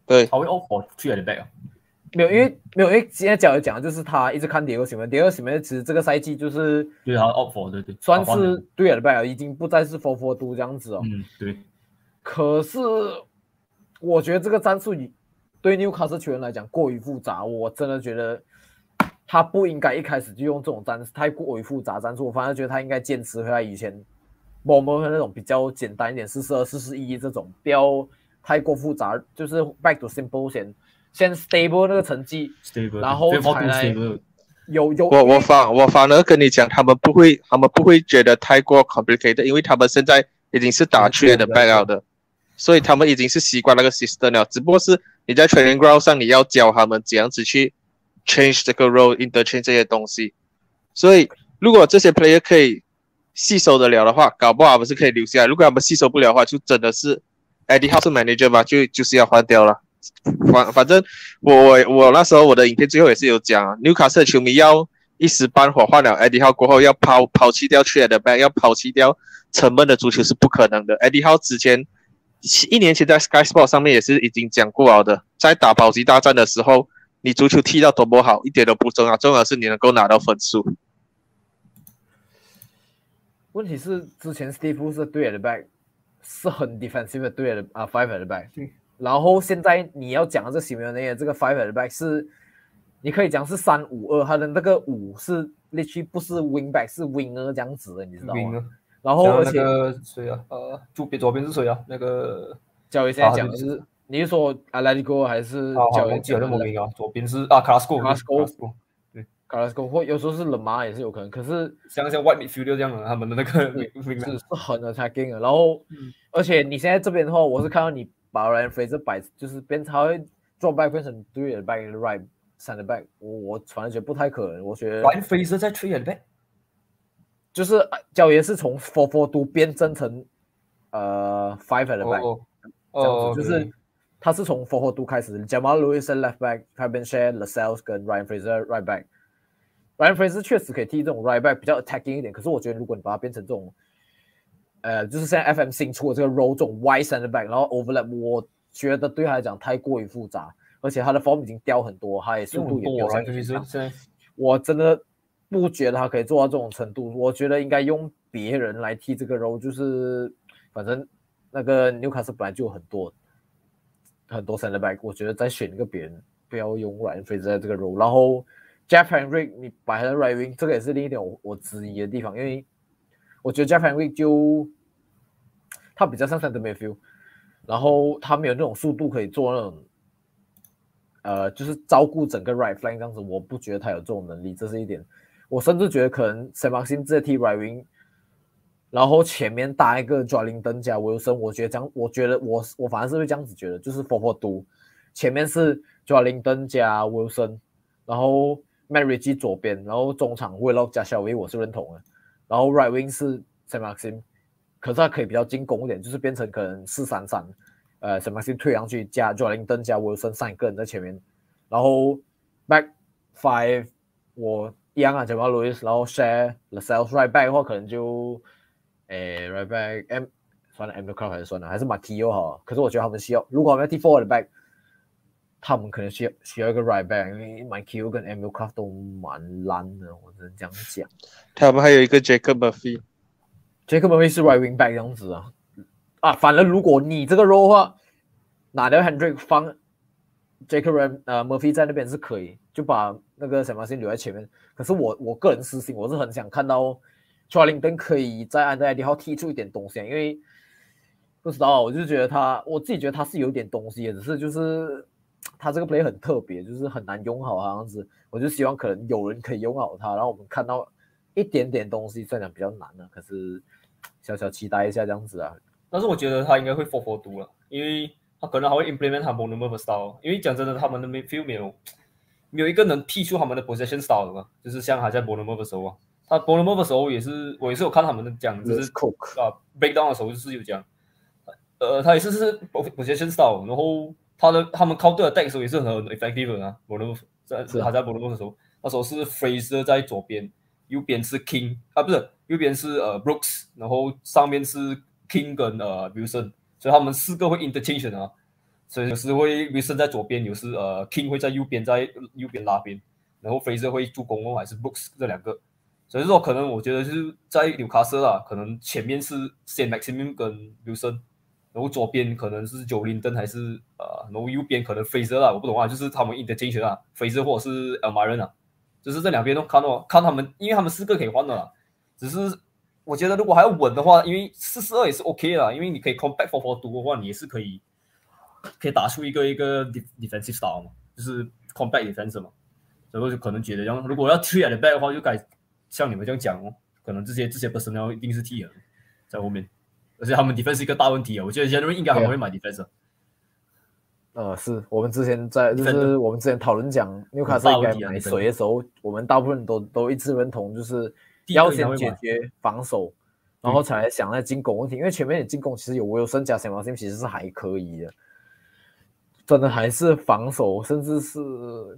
对，他会 offer three at the back 啊。没有，因为没有，因为现在讲的讲的就是他一直看第二新闻，第二新闻其实这个赛季就是对他 offer 对对，算是对了吧，已经不再是 four four two 这样子哦。嗯，对。可是我觉得这个战术对纽卡斯球员来讲过于复杂，我真的觉得他不应该一开始就用这种战术，太过于复杂战术。我反而觉得他应该坚持回来以前某某那种比较简单一点，四四二、四四一这种，不要太过复杂，就是 back to simple 先先 stable 那个成绩，stable，然后才来。有有我我反我反而跟你讲，他们不会，他们不会觉得太过 complicated，因为他们现在已经是打去的 back out 的，所以他们已经是习惯那个 system 了。只不过是你在 training ground 上，你要教他们怎样子去 change 这个 role interchange 这些东西。所以如果这些 player 可以吸收得了的话，搞不好他们是可以留下来。如果他们吸收不了的话，就真的是 Eddie House manager 嘛，就就是要换掉了。反反正我我我那时候我的影片最后也是有讲，纽卡斯尔球迷要一时半会换了 Eddie Howe 过后要抛抛弃掉 t r a d back，要抛弃掉沉闷的足球是不可能的。Eddie Howe 之前一年前在 Sky Sport 上面也是已经讲过了的，在打保级大战的时候，你足球踢到多么好一点都不重要，重要的是你能够拿到分数。问题是之前 Steve 是对 at the back，是很 defensive 的对 at the- 啊 five at the back，然后现在你要讲的这 Simeone 这个 five at the back 是，你可以讲是三五二，他的那个五是 literally 不是 wing back 是 winger 这样子的，你知道吗然后而且那个谁啊？呃，左边左边是谁啊？那个教练现在讲的是，你是说 Atletico 还是啊，教练好忘记了讲的那么名啊。左边是啊，卡拉斯科，Carrasco 斯科。Carrasco 或有时候是冷马也是有可能，可是像像 White midfielder 这样的，他们的那个是是很 attacking 的。然后，而且你现在这边的话，我是看到你把 Ryan Fraser 摆，就是变他会 drop back 变成 three the back right center back，我我反正觉得不太可能。我觉得 Ryan Fraser 在 three at back，就是呃教爷是从 four four two 变增成呃 five the back，、哦这样哦，子就是他是从 four four two 开始，Jamal Lewis 在 left back，他边 share Lascelles 跟 Ryan Fraser right back。Ryan Fraser 确实可以踢这种 right back 比较 attacking 一点，可是我觉得如果你把它变成这种，呃，就是现在 FM 新出的这个 role 这种 wide center back，然后 overlap，我觉得对他来讲太过于复杂，而且他的 form 已经掉很多，他也速度也没有多像 Ryan 以前 Fraser 现在我真的不觉得他可以做到这种程度。我觉得应该用别人来踢这个 role，就是反正那个纽卡斯本来就有很多很多 center back，我觉得再选一个别人，不要用 Ryan Fraser 在这个 role。然后 Jeff Henry 你摆在 right wing，这个也是另一点我我质疑的地方，因为我觉得 Jeff Henry 就他比较像 center midfield，然后他没有那种速度可以做那种。呃，就是照顾整个 right flank 这样子，我不觉得他有这种能力，这是一点。我甚至觉得可能 s a m a x i m 直接踢 right wing，然后前面搭一个 j o l i n g t o n 加 Wilson，我觉得这样，我觉得我我反而是会这样子觉得，就是 four four two，前面是 j o l i n g t o n 加 Wilson，然后 m a r i g 左边，然后中场 Willock 加小维，我是认同的，然后 right wing 是 s a m a x i m 可是他可以比较进攻一点，就是变成可能四三三。呃，什么先退上去，加 j o l i n g t o n 加 Wilson 三个人在前面，然后 back five 我一样啊，Jamal Lewis，然后 share Lascelles right back 的话，可能就诶 right back M 算了 M 的 c 还是算了，还是 Martio 好。可是我觉得他们需要，如果他们要踢 forward 的 back，他们可能需要需要一个 right back，因为 Martio 跟 M Craft 都蛮烂的，我只能这样讲。他们还有一个 Jacob Murphy，Jacob Murphy 是 right wing back 这样子啊。啊，反正如果你这个 role 的话，拿掉 Henry 放 Jacob 呃墨菲在那边是可以，就把那个什么先留在前面。可是我我个人私心，我是很想看到 c h a r l i n g t o n 可以在安德莱迪号踢出一点东西，因为不知道，我就觉得他，我自己觉得他是有点东西的，只是就是他这个 play 很特别，就是很难用好，好像是，我就希望可能有人可以用好他，然后我们看到一点点东西，虽然比较难的，可是小小期待一下这样子啊。但是我觉得他应该会 four four two 了，因为他可能还会 implement 他 monomer style，因为讲真的，他们的 midfield 没有没有一个能踢出他们的 possession style 的嘛，就是像他在 monomer 的时候啊，他 monomer 的时候也是我也是有看他们的讲，就是 Cook 啊 breakdown 的时候就是有讲，呃，他也是是 possession style，然后他的他们 counter attack 的时候也是很 effective 的啊，monomer 在是他在 monomer 的时候，那时候是 Fraser 在左边，右边是 King 啊，不是右边是呃 Brooks，然后上面是 King 跟呃 Wilson，所以他们四个会 interchange 啊，所以有时会 Wilson 在左边，有时呃 King 会在右边，在右边拉边，然后 Fraser 会助攻哦，还是 Brooks 这两个，所以说可能我觉得就是在纽卡斯啦，可能前面是 Saint Maximin 跟 Wilson，然后左边可能是九林登还是呃，然后右边可能 Fraser 啊，我不懂啊，就是他们 interchange 啊，，Faser 或者是呃马人啊，就是这两边都看到看他们，因为他们四个可以换的啦，只是我觉得如果还要稳的话，因为四四二也是 OK 啦，因为你可以 compact four four two 的话，你也是可以可以打出一个一个 defensive style 嘛，就是 compact defense 嘛，所以我就可能觉得，然后如果要 three at the back 的话，就该像你们这样讲哦，可能这些这些 personnel 一定是替的在后面。而且他们 defense 是一个大问题啊，我觉得 January 应该很会买 defense。呃，是我们之前在就是我们之前讨论讲纽卡斯应该买谁的时候，我们大部分都都一致认同，就是要先解决防守，然后才想在进攻问题。因为前面的进攻其实有 Wilson 加 s a m s 其实是还可以的，真的还是防守，甚至是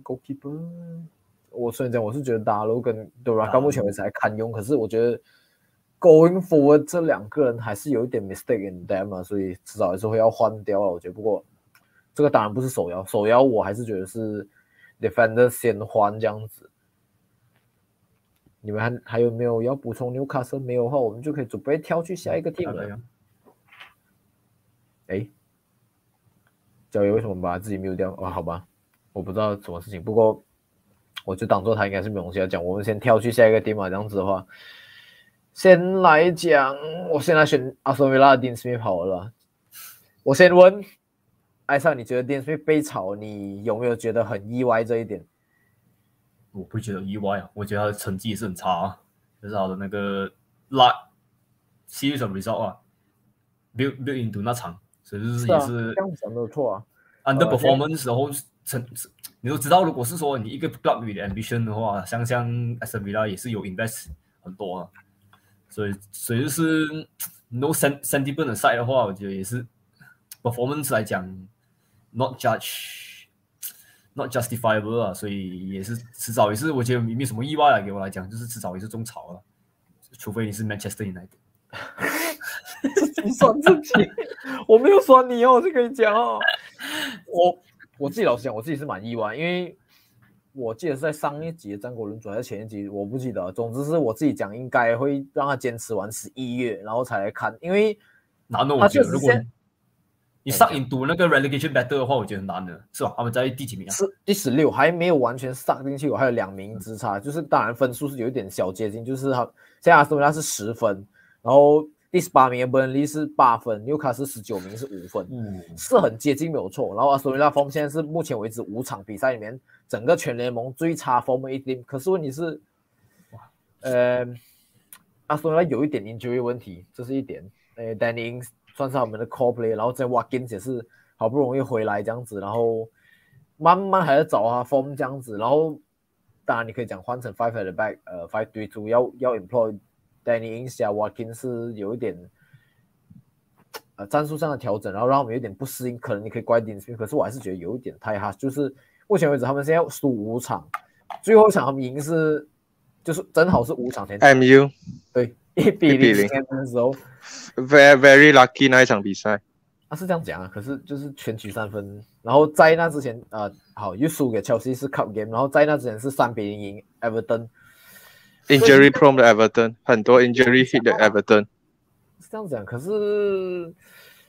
goalkeeper。我虽然讲我是觉得 Dalo 跟 Dora 到目前为止还堪用，可是我觉得。Going forward，这两个人还是有一点 mistake in them 啊，所以迟早还是会要换掉了。我觉得，不过这个当然不是首要，首要我还是觉得是 defender 先换这样子。你们还还有没有要补充？Newcastle 没有的话，我们就可以准备跳去下一个 team 了。哎，教练为什么把自己 mute 掉？哦，好吧，我不知道什么事情，不过我就当做他应该是没东西要讲。我们先跳去下一个 team 啊，这样子的话。先来讲，我先来选阿斯维拉的 Dean 了。我先问艾尚，你觉得 Dean Smith 被炒，你有没有觉得很意外这一点？我不觉得意外啊，我觉得他的成绩也是很差啊，就是他的那个拉 series of result 啊，build build into 那场，所以就是也是这样讲没有错啊。Underperformance 时候成，你都知道，如果是说你一个 club 的 ambition 的话，像像 Aston 也是有 invest 很多啊。所以，所以就是 no sent sentiment 的赛的话，我觉得也是 performance 来讲 not judge not justifiable 啊，所以也是迟早也是，我觉得没什么意外啊，给我来讲，就是迟早也是中草了，除非你是 Manchester United。自己算自己，*laughs* 我没有说你哦，我就可以讲哦。*laughs* 我我自己老实讲，我自己是蛮意外，因为。我记得是在上一集的张国伦转，还是前一集，我不记得。总之是我自己讲，应该会让他坚持完十一月，然后才来看。因为难的，我觉得如果你上瘾读那个 relegation battle 的话，我觉得很难的，是吧？他们在第几名啊？是第十六，还没有完全上进去，我还有两名之差。就是当然分数是有一点小接近，就是他现在阿斯顿是十分，然后第十八名的伯恩利是八分，纽卡是十九名是五分，嗯，是很接近没有错。然后阿斯顿维拉方现在是目前为止五场比赛里面。整个全联盟最差 form 一点，可是问题是，呃，阿斯顿维拉有一点 injury 问题，这是一点。呃，Danny 算是我们的 core play，然后在 Watkins 也是好不容易回来这样子，然后慢慢还在找他 form 这样子，然后当然你可以讲换成 five at the back，呃，five three two 要要 employ Danny Ings 啊 Watkins 是有一点，呃，战术上的调整，然后让我们有点不适应，可能你可以怪 Danny，可是我还是觉得有一点太哈，就是。目前为止，他们现在输五场，最后一场他们赢是，就是正好是五场前。MU 对 *laughs* 一比零的时候，very very lucky 那一场比赛。他是这样讲啊，可是就是全取三分，然后在那之前，呃，好又输给 Chelsea 是 Cup game，然后在那之前是三比零赢 Everton。Injury prone 的 Everton，很多 injury hit 的 Everton。是这样讲，可是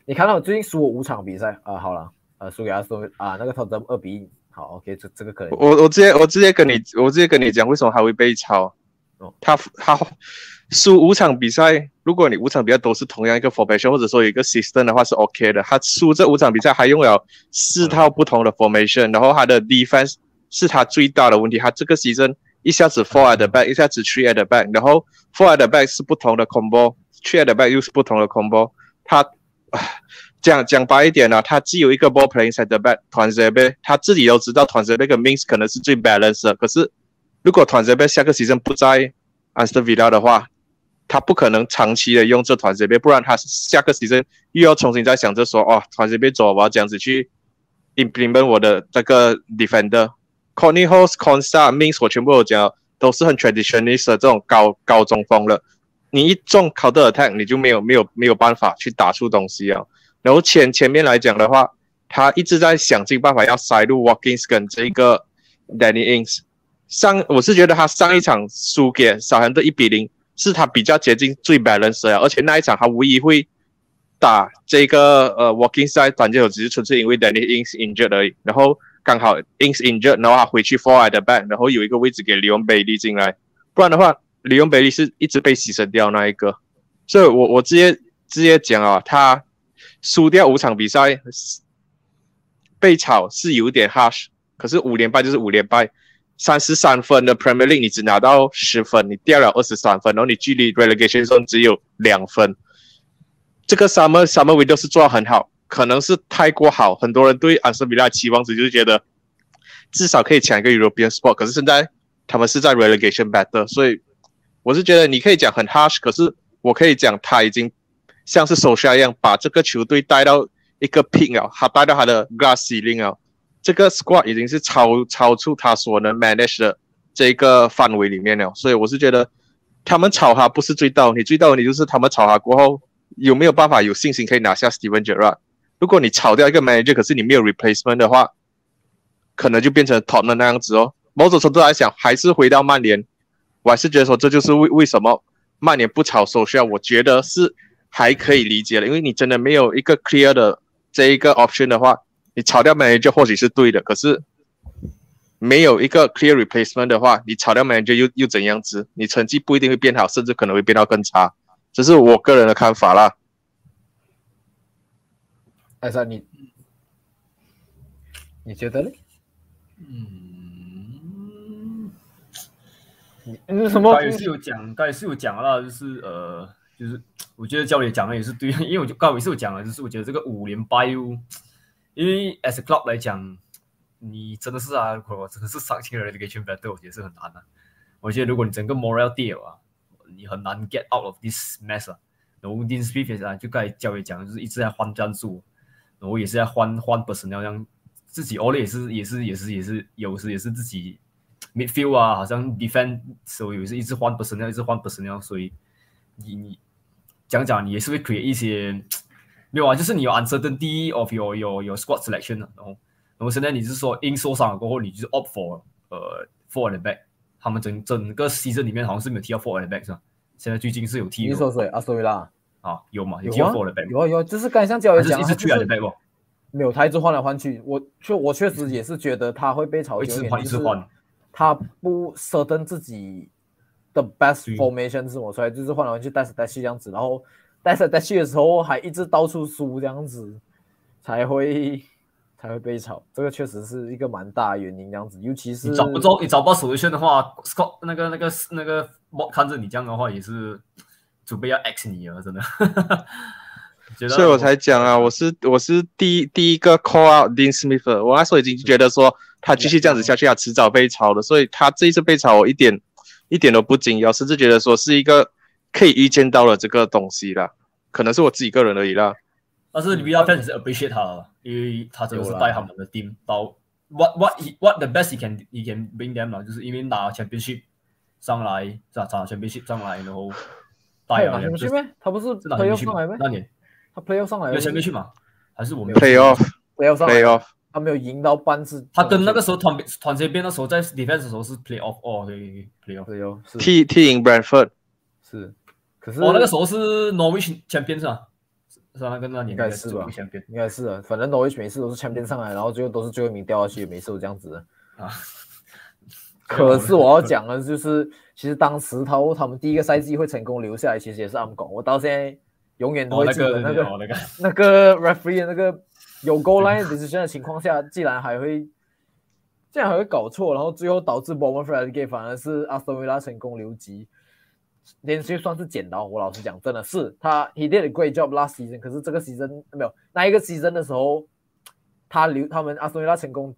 你看到最近输五场比赛啊，好了，呃，输给阿斯顿啊，那个投的二比一。好，OK，这这个可以。我我直接我直接跟你我直接跟你讲，为什么还会被抄？哦，他他输五场比赛，如果你五场比赛都是同样一个 formation，或者说一个 system 的话是 OK 的。他输这五场比赛还用了四套不同的 formation，然后他的 defense 是他最大的问题。他这个 season 一下子 four at the back，一下子 three at the back，然后 four at the back 是不同的 combo，three at the back 又是不同的 combo，他。讲讲白一点呢，他既有一个 ball playing center back 团结杯，他自己都知道团结杯跟 means 可能是最 balanced 的。可是如果团结杯下个 season 不在 Aston Villa 的话，他不可能长期的用这团结杯，不然他下个 season 又要重新再想着说，哦，团结杯走，我要这样子去 implement 我的这个 defender。Conny h o s c o n s t a means 我全部都讲，都是很 traditionalist 的这种高高中锋了。你一中 c o u n t e attack，你就没有没有没有办法去打出东西啊。然后前前面来讲的话，他一直在想尽办法要塞入 Walkins 跟这个 Danny Ings。上我是觉得他上一场输给小韩的一比零，是他比较接近最 balance 的，而且那一场他无疑会打这个呃 Walking Side 反正我只是纯粹因为 Danny Ings injured 而已，然后刚好 Ings injured，然后他回去 for at the back，然后有一个位置给 Leon Bailey 进来，不然的话 Leon Bailey 是一直被牺牲掉那一个，所以我我直接直接讲啊，他输掉五场比赛被炒是有点 harsh，可是五连败就是五连败。三十三分的 Premier League，你只拿到十分，你掉了二十三分，然后你距离 relegation zone 只有两分。这个 Summer Summer Window 是做的很好，可能是太过好，很多人对安森比拉期望值就是觉得至少可以抢一个 European spot。可是现在他们是在 relegation battle，所以我是觉得你可以讲很 harsh，可是我可以讲他已经像是手下一样把这个球队带到一个 peak 了，他带到他的 glass ceiling 了。这个 squad 已经是超超出他所能 manage 的这个范围里面了，所以我是觉得他们炒他不是最大问题，最大问题就是他们炒他过后有没有办法有信心可以拿下 Steven Gerrard。如果你炒掉一个 manager，可是你没有 replacement 的话，可能就变成 t o p m a n 那样子哦。某种程度来讲，还是回到曼联，我还是觉得说这就是为为什么曼联不炒 s o c i a l，我觉得是还可以理解的，因为你真的没有一个 clear 的这一个 option 的话。你炒掉 manager 或许是对的，可是没有一个 clear replacement 的话，你炒掉 manager 又又怎样子？你成绩不一定会变好，甚至可能会变到更差。这是我个人的看法啦。艾莎，你你觉得呢？嗯，你什么？刚也是有讲，刚也是有讲了，就是呃，就是我觉得教练讲的也是对，因为我就刚也是有讲了，就是我觉得这个五连败又。因为 as a club 来讲，你真的是啊，我真的是伤心的 relegation battle，我觉得是很难的、我觉得如果你整个 moral deal 啊，你很难 get out of this mess 啊。然后 d i n s p e e 啊，就该教练讲，就是一直在换战术，然后也是在换换 personnel，让自己 all 也是也是也是也是有时也是自己 midfield 啊，好像 defend 时候也是一直换 personnel，一直换 personnel，所以你你讲讲，你也是会 create 一些。没有啊，就是你有 uncertainty of your your your squad selection 然后，然后现在你是说因受伤了过后，你就是 opt for 呃 for and back，他们整整个 season 里面好像是没有踢到 for and back 是吧？现在最近是有踢。你说谁？阿索维拉啊，有嘛？有踢 for and back？有啊有，就是刚才像教练讲，一直去 and back 不？没有，他一直换来换去。我确我确实也是觉得他会被炒。一直换一直换。他不 certain 自己的 best formation 是什么，所以就是换来换去，带是带去这样子，然后。带赛带去的时候还一直到处输这样子，才会才会被炒，这个确实是一个蛮大的原因这样子，尤其是你找不着你找不到首选的话，Scott 那个那个那个看着你这样的话也是准备要 X 你了，真的。*laughs* 所以我才讲啊，我是我是第第一个 call out Dean Smith，我那时候已经觉得说他继续这样子下去，他迟早被炒的，所以他这一次被炒，我一点一点都不惊讶，甚至觉得说是一个。可以预见到了这个东西啦，可能是我自己个人而已啦。但是你不要开始是 appreciate 他，因为他真的是带他们的 team 到 what what what the best he can he can bring them 啦，就是因为拿 championship 上来是吧？拿 championship 上来，然后带啊。championship 他不是 playoff 上来吗？那年他 playoff 上来有 championship 吗？还是我没有 playoff？playoff 上 playoff，他没有赢到半次。他跟那个时候团团结边的时候，在 defense 的时候是 playoff 哦，可以 playoff playoff。踢踢赢 Brentford 是。可是我那个时候是 Norwich 签边是吧？是吧？那个那年应该是吧？应该是啊，反正 Norwich 每次都是签边上来，然后最后都是最后一名掉下去，每次都这样子啊。可是我要 *laughs* 讲的就是，其实当时他他们第一个赛季会成功留下来，其实也是暗拱。我到现在永远都会记得那个那个 referee 那个有 goal line decision 的情况下，竟然还会竟然还会搞错，然后最后导致 Bournemouth Relegate，反而是 Aston Villa 成功留级。连续算是剪刀，我老实讲，真的是他 he did a great job last season。可是这个 season 没有那一个 season 的时候，他留他们阿斯维拉成功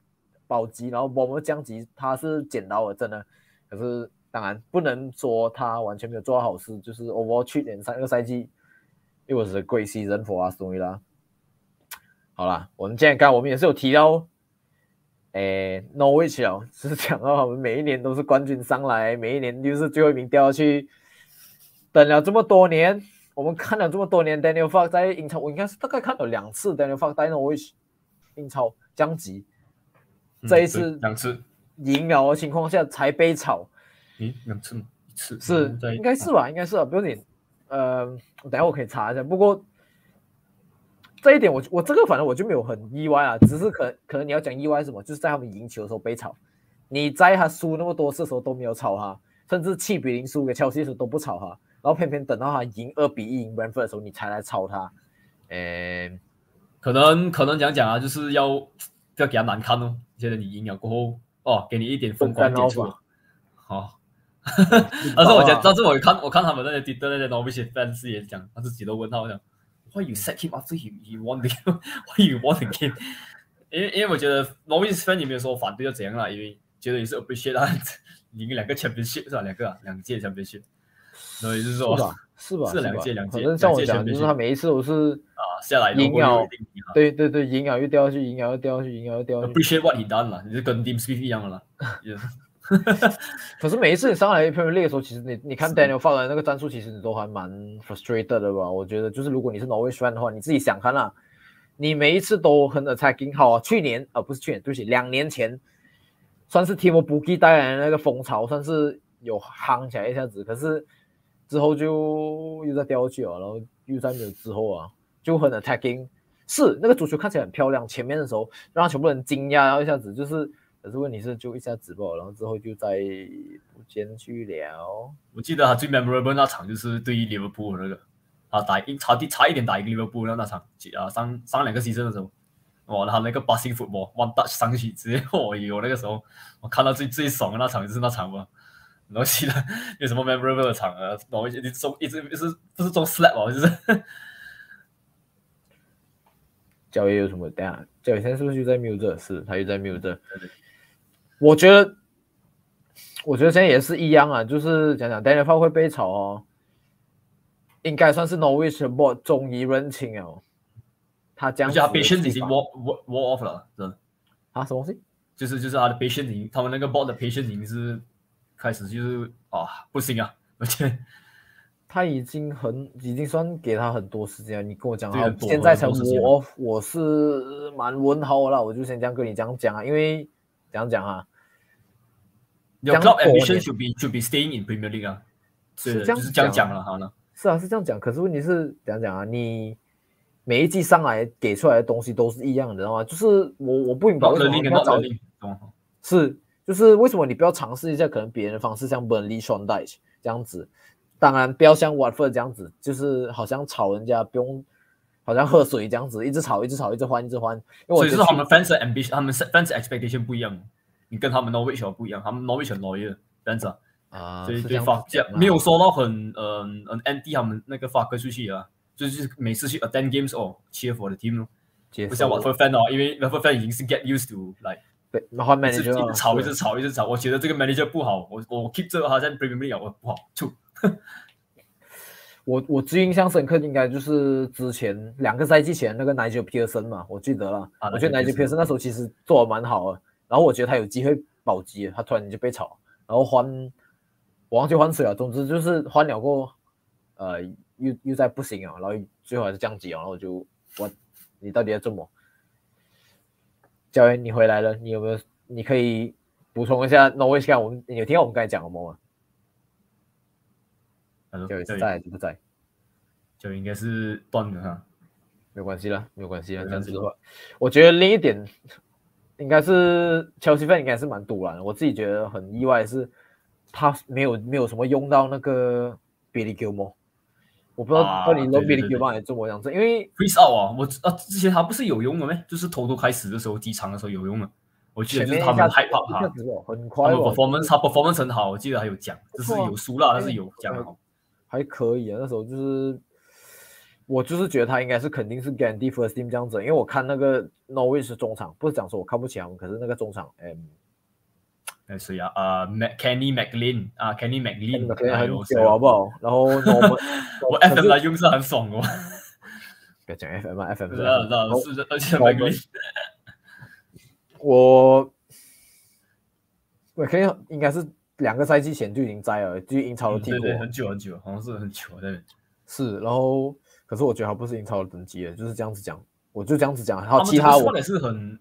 保级，然后我们降级，他是剪刀的，真的。可是当然不能说他完全没有做好事，就是 over 去年三个赛季，it was a great season for 阿斯维拉。好啦，我们今天刚我们也是有提到，诶，Norwich 哦，是讲到我们每一年都是冠军上来，每一年就是最后一名掉下去。等了这么多年，我们看了这么多年，Daniel f o x 在英超，我应该是大概看了两次 Daniel f o x 带 Norwich 英超降级，这一次两次赢了的情况下才被炒。咦，两次吗？一次是应该是吧？应该是啊，不用你。呃，等下我可以查一下。不过这一点我我这个反正我就没有很意外啊，只是可可能你要讲意外是什么，就是在他们赢球的时候被炒，你在他输那么多次的时候都没有炒他，甚至七比零输给切尔西的时候都不炒他，然后偏偏等到他赢二比一赢 Brentford 的时候，你才来抄他。诶、可能可能讲讲啊，就是要不要给他难堪哦？觉得你赢了过后，哦，给你一点风光点出。好，*laughs* 但是我觉得，但是我看我看他们那些底的那些 Norwich fans 也讲，他自己都问他，我讲，Why you set him after him you won the game？Why you won the game？*laughs* *laughs* 因为因为我觉得 Norwich fans 也没有说反对要怎样啦，因为觉得也是 appreciate 赢两个 championship 是吧？两个、啊、两届 championship。所以就是说，是吧？是两届两届。反正像我讲，就是他每一次都是啊下来赢了，对对对，赢了又掉下去，赢了又掉下去，赢了又掉下去。Appreciate what he done 嘛，你就跟 Team Speed 一样的啦。*laughs* 可是每一次你上来 Premier League 的时候，其实你你看 Daniel 发的那个战术，其实你都还蛮 frustrated 的吧？我觉得就是如果你是 Norwich fan 的话，你自己想看啦，你每一次都很 attacking 好啊。去年啊不是去年，对不起，两年前算是 Timo b u k i 带来的那个风潮，算是有夯起来一下子。可是之后就又在掉下去了，然后又在没有之后啊，就很 attacking。是那个足球看起来很漂亮，前面的时候让全部人惊讶，然后一下子就是。可是问题是，就一下直播，然后之后就再不见去了。我记得他最 memorable 那场就是对于利物浦那个，啊打一差一差一点打赢利物浦那那场，啊上上两个牺牲的时候，哇，他那个 passing football one touch 上去直接，哦哟，那个时候我看到最最爽的那场就是那场嘛。然后其他有什么 memorable 的场合？然后一直中一直是不是中 slap 哦？就是。教练有什么？等下，教练现在是不是就在 mute？是，他又在 mute。我觉得，我觉得现在也是一样啊，就是讲讲 Daniel 会被炒哦，应该算是 Norwich board 终于认清哦，他将而且他 patience 已经 wall wall wall off 了，真的啊，什么东西？就是就是他的 patience 已经，他们那个 board 的 patience 已经是开始就是啊不行啊，*laughs* 而且他已经很已经算给他很多时间了，你跟我讲啊，现在才 off，我是蛮问号了，我就先这样跟你这样讲啊，因为怎样讲啊？Your club ambition should be should be staying in Premier League 啊，是就是这样讲了，好了。是啊，是这样讲。可是问题是怎样讲啊？你每一季上来给出来的东西都是一样的，知道吗？就是我我不明白为什么你要找，是就是为什么你不要尝试一下可能别人的方式，像 Burnley s h a n d i e 这样子。当然不要像 Watford 这样子，就是好像吵人家不用，好像喝水这样子，一直吵，一直吵，一直换，一直换。所以是他们 fans ambition，他们 fans expectation 不一样。你跟他们 Norwich 不一样，他们 Norwich 很 loyal 这样子啊，所以对没有说到很嗯嗯 anti 他们那个发哥出去啊，就是每次去 attend games 哦，cheer for the team 咯，不像 Watford fan 哦，因为 Watford fan 已经是 get used to like 对换 manager 一直吵一直吵一直吵，我觉得这个 manager 不好，我我 keep 这个好像 Premier League 我不好，*laughs* 出。我我最印象深刻应该就是之前两个赛季前那个 Nigel Pearson 嘛，我记得了，啊我觉得 Nigel Pearson 那时候其实做的蛮好的。然后我觉得他有机会保级，他突然就被炒，然后换，我忘记换谁了。总之就是换了过，呃，又又在不行啊，然后最后还是降级啊，然后我就我，你到底要怎么？教练你回来了，你有没有？你可以补充一下。那我看我们你有听到我们刚才讲了吗？教练在还是不在？就应该是断了哈，没有关系了，没有关系了。这样子的话，我觉得另一点。应该是乔西费应该是蛮突然的，我自己觉得很意外是，他没有没有什么用到那个 Billy Gilmore，我不知道到底 Billy Gilmore 还是怎么样子，因为 Freeze Out 啊，我啊之前他不是有用的咩？就是偷偷开始的时候机场的时候有用的，我记得就是他们害怕他，很快，performance 他 performance 很好，我记得还有讲，就是有输了，但是有讲好，还可以啊，那时候就是。我就是觉得他应该是肯定是 Gandhi first team 这样子，因为我看那个 Norwich 中场，不是讲说我看不起他们，可是那个中场，嗯，那谁啊？呃，Kenny McLean 啊，Kenny McLean 很久好不好？然后 *laughs* 我 FM 来用是很爽哦。别讲 FM 啊，FM 是是是，而且 McLean，我我可以应该是两个赛季前就已经在了，就英超的踢过很久很久，好像是很久的。是，然后。可是我觉得他不是英超的等级的，就是这样子讲，我就这样子讲。然后其他我也是很，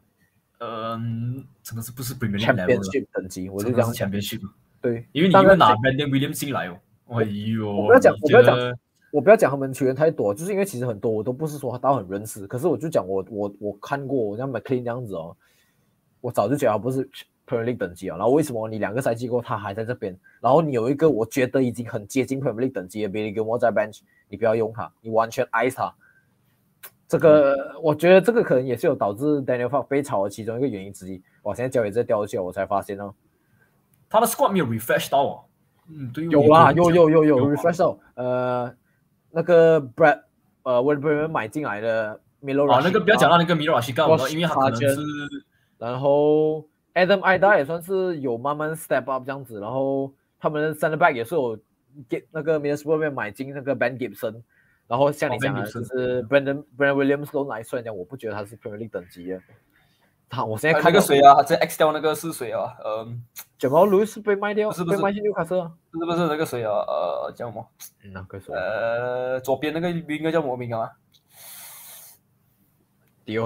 嗯，真的是不是 Premier League 等级，我就这样前边去。对，因为你又拿 Brandon Williams 进来哦，哎呦，我不要讲，我不要讲，我不要讲他们球员太多，就是因为其实很多我都不是说他到很认识，可是我就讲我我我看过，我像 McLean 这样子哦，我早就觉得他不是 Premier League 等级啊。然后为什么你两个赛季过后他还在这边？然后你有一个我觉得已经很接近 Premier League 等级的 Billy Gilmore 在 bench，你不要用他，你完全爱他。这个我觉得这个可能也是有导致 Daniel Fark 被炒的其中一个原因之一。哇，现在脚也在掉下，我才发现哦，他的 squad 没有 refresh 到啊。嗯，对，有啦，有有有有有 refresh 到，呃，那个 Brad 呃 w e b e r 买进来的 Milo 啊，那个不要讲到那个 h i g a 因为他可能是，然后 Adam Ida 也算是有慢慢 step up 这样子，然后他们的 center back 也是有 get 那个 Middlesbrough 买进那个 Ben Gibson。然后像你讲的，就是 Brandon Brandon Williams 都拿来算讲，我不觉得他是 Premier League 等级的。他我现在看那个谁啊，这 X 掉那个是谁啊？嗯，Jamal Lewis 被卖掉，是不是被卖去纽卡斯？不是不是那个谁啊？呃，叫什么？哪个谁？呃，左边那个应该叫什么名啊？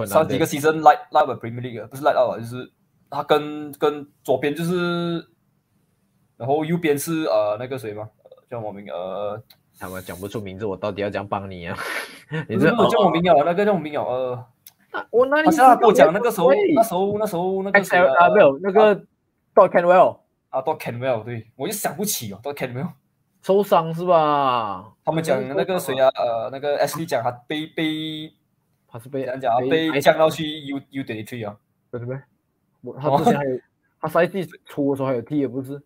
上几个 season light light Premier League 不是 light out 就是他跟跟左边就是，然后右边是呃那个谁吗？叫什么名？呃。他们讲不出名字，我到底要怎样帮你啊？*laughs* 你这叫我名友，那个叫我名友，呃，我那里是我讲那个时候，那时候那时候那个啊没有那个 Dot Canwell 啊 Dot Canwell，对。我就想不起哦，Dot Canwell 受伤是吧？他们讲那个谁啊，呃，那个 S D 讲他被被他是被讲讲被降到去 U U 点 T 啊，对不对？我他之前还有他赛季初的时候还有 T 也不是。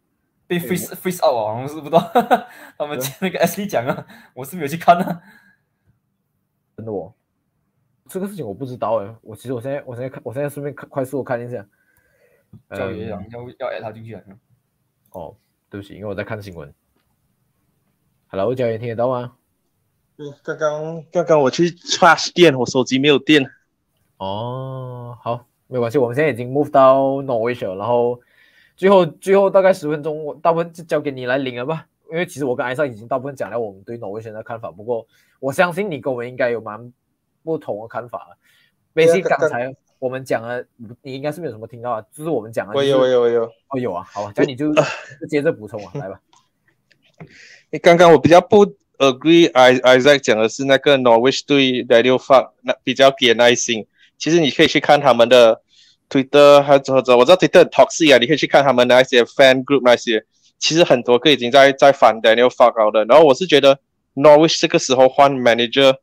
被 freeze freeze out 啊，好像是不知道，他们那个 S D 讲啊，我是没有去看啊。真的哦，这个事情我不知道哎，我其实我现在我现在看，我现在顺便快速看一下。教育要要 add 他进去啊。哦，对不起，因为我在看新闻。Hello，教员听得到吗？嗯，刚刚刚刚我去 charge 电，我手机没有电。哦，好，没关系，我们现在已经 move 到 Norwich 了，然后。最后，最后大概十分钟，我大部分就交给你来领了吧。因为其实我跟艾尚已经大部分讲了我们对挪威选的看法。不过我相信你跟我们应该有蛮不同的看法。梅西刚才我们讲了，你应该是没有什么听到啊？就是我们讲了，我有，我有，我有，哦，有啊。好，那你就接着补充啊，来吧。你刚刚我比较不 agree，艾艾在讲的是那个挪威对 Radio Fuck 那比较给耐心。其实你可以去看他们的。Twitter 还或者我知道 Twitter 很 toxic 啊，你可以去看他们那些 fan group 那些，其实很多个已经在在反 Daniel f a r 的。然后我是觉得 Norwich 这个时候换 manager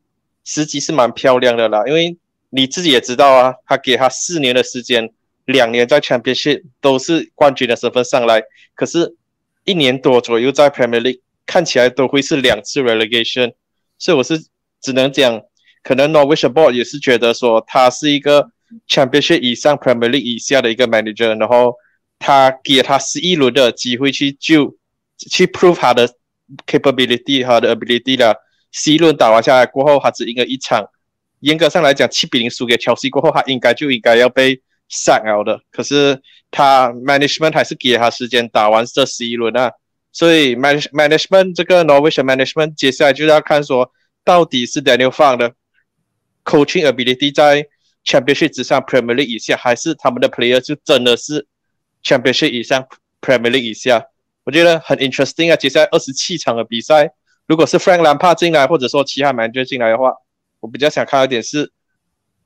时机是蛮漂亮的啦，因为你自己也知道啊，他给他四年的时间，两年在 Championship 都是冠军的身份上来，可是一年多左右在 Premier League 看起来都会是两次 relegation，所以我是只能讲，可能 Norwich board 也是觉得说他是一个。Championship 以上，Premier League 以下的一个 manager，然后他给他十一轮的机会去救，去 prove 他的 capability，他的 ability 了。十一轮打完下来过后，他只赢了一场。严格上来讲，七比零输给切尔西过后，他应该就应该要被 sack out 的。可是他 management 还是给他时间打完这十一轮啊。所以 manage management 这个 Norwich management 接下来就要看说，到底是 Daniel Fark 的 coaching ability 在。Championship 之上，Premier League 以下，还是他们的 player 就真的是 Championship 以上，Premier League 以下，我觉得很 interesting 啊。接下来二十七场的比赛，如果是 Frank Lampard 进来，或者说其他 manager 进来的话，我比较想看一点是，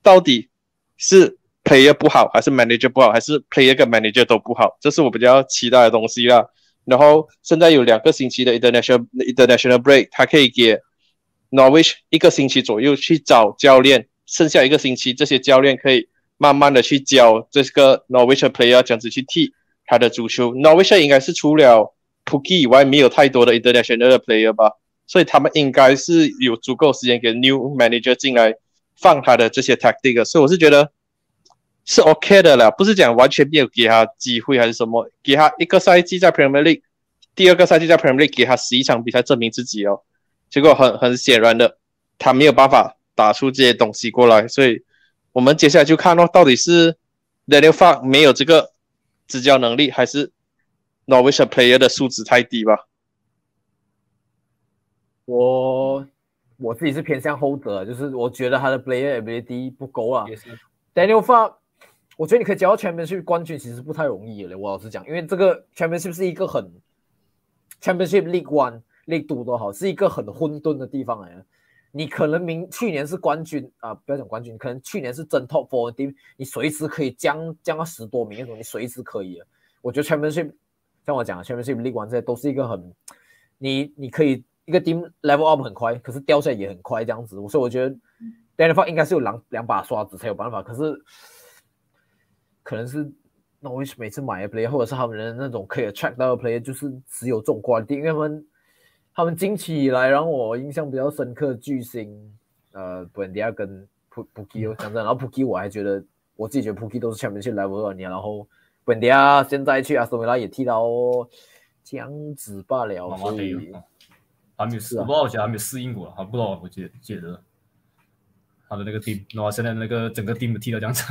到底是 player 不好，还是 manager 不好，还是 player 跟 manager 都不好，这是我比较期待的东西啦。然后现在有两个星期的 international international break，他可以给 Norwich 一个星期左右去找教练。剩下一个星期，这些教练可以慢慢的去教这个 Norwich player 这样子去踢他的足球。Norwich 应该是除了 Pukki 以外，没有太多的 international player 吧，所以他们应该是有足够时间给 new manager 进来放他的这些 tactic。所以我是觉得是 OK 的了，不是讲完全没有给他机会还是什么，给他一个赛季在 Premier League，第二个赛季在 Premier League 给他十一场比赛证明自己哦。结果很很显然的，他没有办法。打出这些东西过来，所以我们接下来就看哦，到底是 Daniel Fark 没有这个执教能力，还是 Norwich player 的素质太低吧？我我自己是偏向后者，就是我觉得他的 player ability 不够啊。Daniel Fark，我觉得你可以教到 Championship 冠军其实不太容易的。我老实讲，因为这个 Championship 是一个很 Championship League One。力度都好，是一个很混沌的地方来的。你可能明去年是冠军啊，不要讲冠军，可能去年是真 top four 的，你随时可以降降到十多名那种，你随时可以。我觉得 championship 像我讲 championship league one 这些都是一个很，你你可以一个 team level up 很快，可是掉下来也很快这样子。所以我觉得 d a n i e l 应该是有两两把刷子才有办法，可是可能是 Norwich 每次买的 player 或者是他们的那种可以 attract 到的 player 就是只有这种关定，因为他们。他们近期以来让我印象比较深刻巨星，呃，布恩迪亚跟普普基有讲真，然后普基我还觉得我自己觉得普基都是前面去 level 二年，然后布恩迪亚现在去阿斯维拉也踢到这样子罢了，所以还没有适，不知道我觉得还没有适应过，还不知道我记记得。他的那个 team，然后现在那个整个 team 踢到这样子，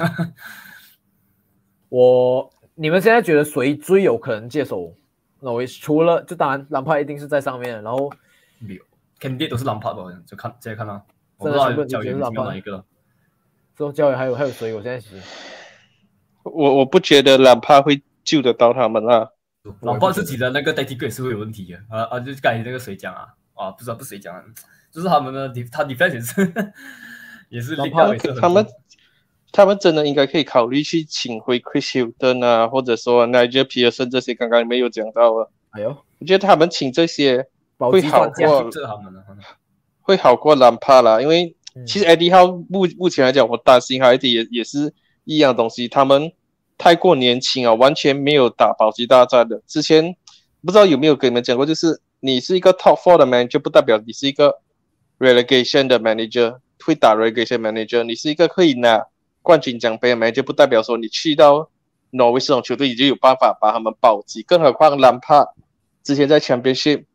*laughs* 我你们现在觉得谁最有可能接手？那我除了就当然，蓝帕一定是在上面，然后没有肯定都是蓝帕吧？就看直接看啊，我不知道教练是哪一个。说教练还有还有谁？我现在是，我我不觉得蓝帕会救得到他们啊。蓝帕自己的那个代替个也是会有问题的啊啊！就刚才那个谁讲啊啊，不知道不谁讲啊，就是他们的他 defense 也是 *laughs* 也是他们。他们真的应该可以考虑去请回 Chris Hilton 啊，或者说 Nigel Pearson 这些，刚刚没有讲到啊。哎呦，我觉得他们请这些会好过，会好过兰帕啦。因为其实 Eddie Howe 目目前来讲，我担心还也也是一样东西，他们太过年轻啊，完全没有打保级大战的。之前不知道有没有跟你们讲过，就是你是一个 Top Four 的 Man，就不代表你是一个 Relegation 的 Manager，会打 Relegation Manager，你是一个可以拿。冠军奖杯没就不代表说你去到挪威这种球队，你就有办法把他们保级。更何况兰帕之前在 Championship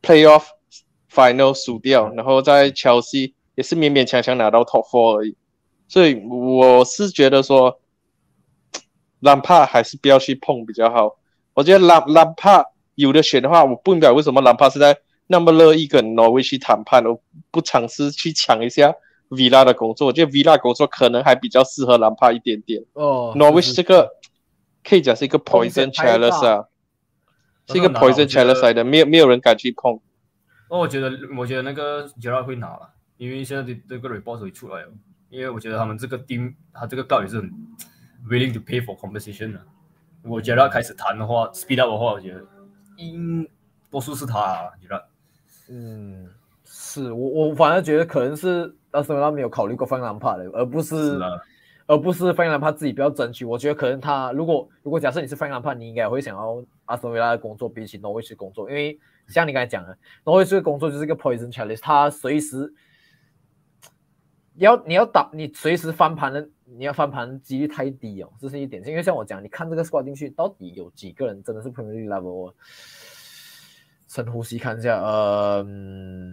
Playoff Final 输掉，然后在 Chelsea 也是勉勉强强拿到 Top Four 而已。所以我是觉得说，兰帕还是不要去碰比较好。我觉得兰兰帕有的选的话，我不明白为什么兰帕是在那么乐意跟挪威去谈判，而不尝试去抢一下。Villa 的工作，我觉得 Villa 工作可能还比较适合兰帕一点点。哦、oh,，Norwich 这个可以讲是一个 poison chalice 啊，是一个 poison chalice 来的，没有没有人敢去碰。那我觉得，我觉得那个杰拉会拿了，因为现在的这个 report 已出来了，因为我觉得他们这个 team，他这个告也是很 willing to pay for compensation 的。如果 g e 开始谈的话，speed up 的话，我觉得应多数是他 g e r 嗯。是我我反而觉得可能是。阿斯维拉没有考虑过范兰帕的，而不是，而不是范兰帕自己比较争取。我觉得可能他如果如果假设你是范兰帕，你应该会想要阿斯维拉的工作比起诺维奇工作，因为像你刚才讲的，诺维奇的工作就是一个 poison challenge，他随时要你要打你随时翻盘的，你要翻盘几率太低哦，这是一点。因为像我讲，你看这个 squad 进去到底有几个人真的是 Premier Level。深呼吸，看一下。呃，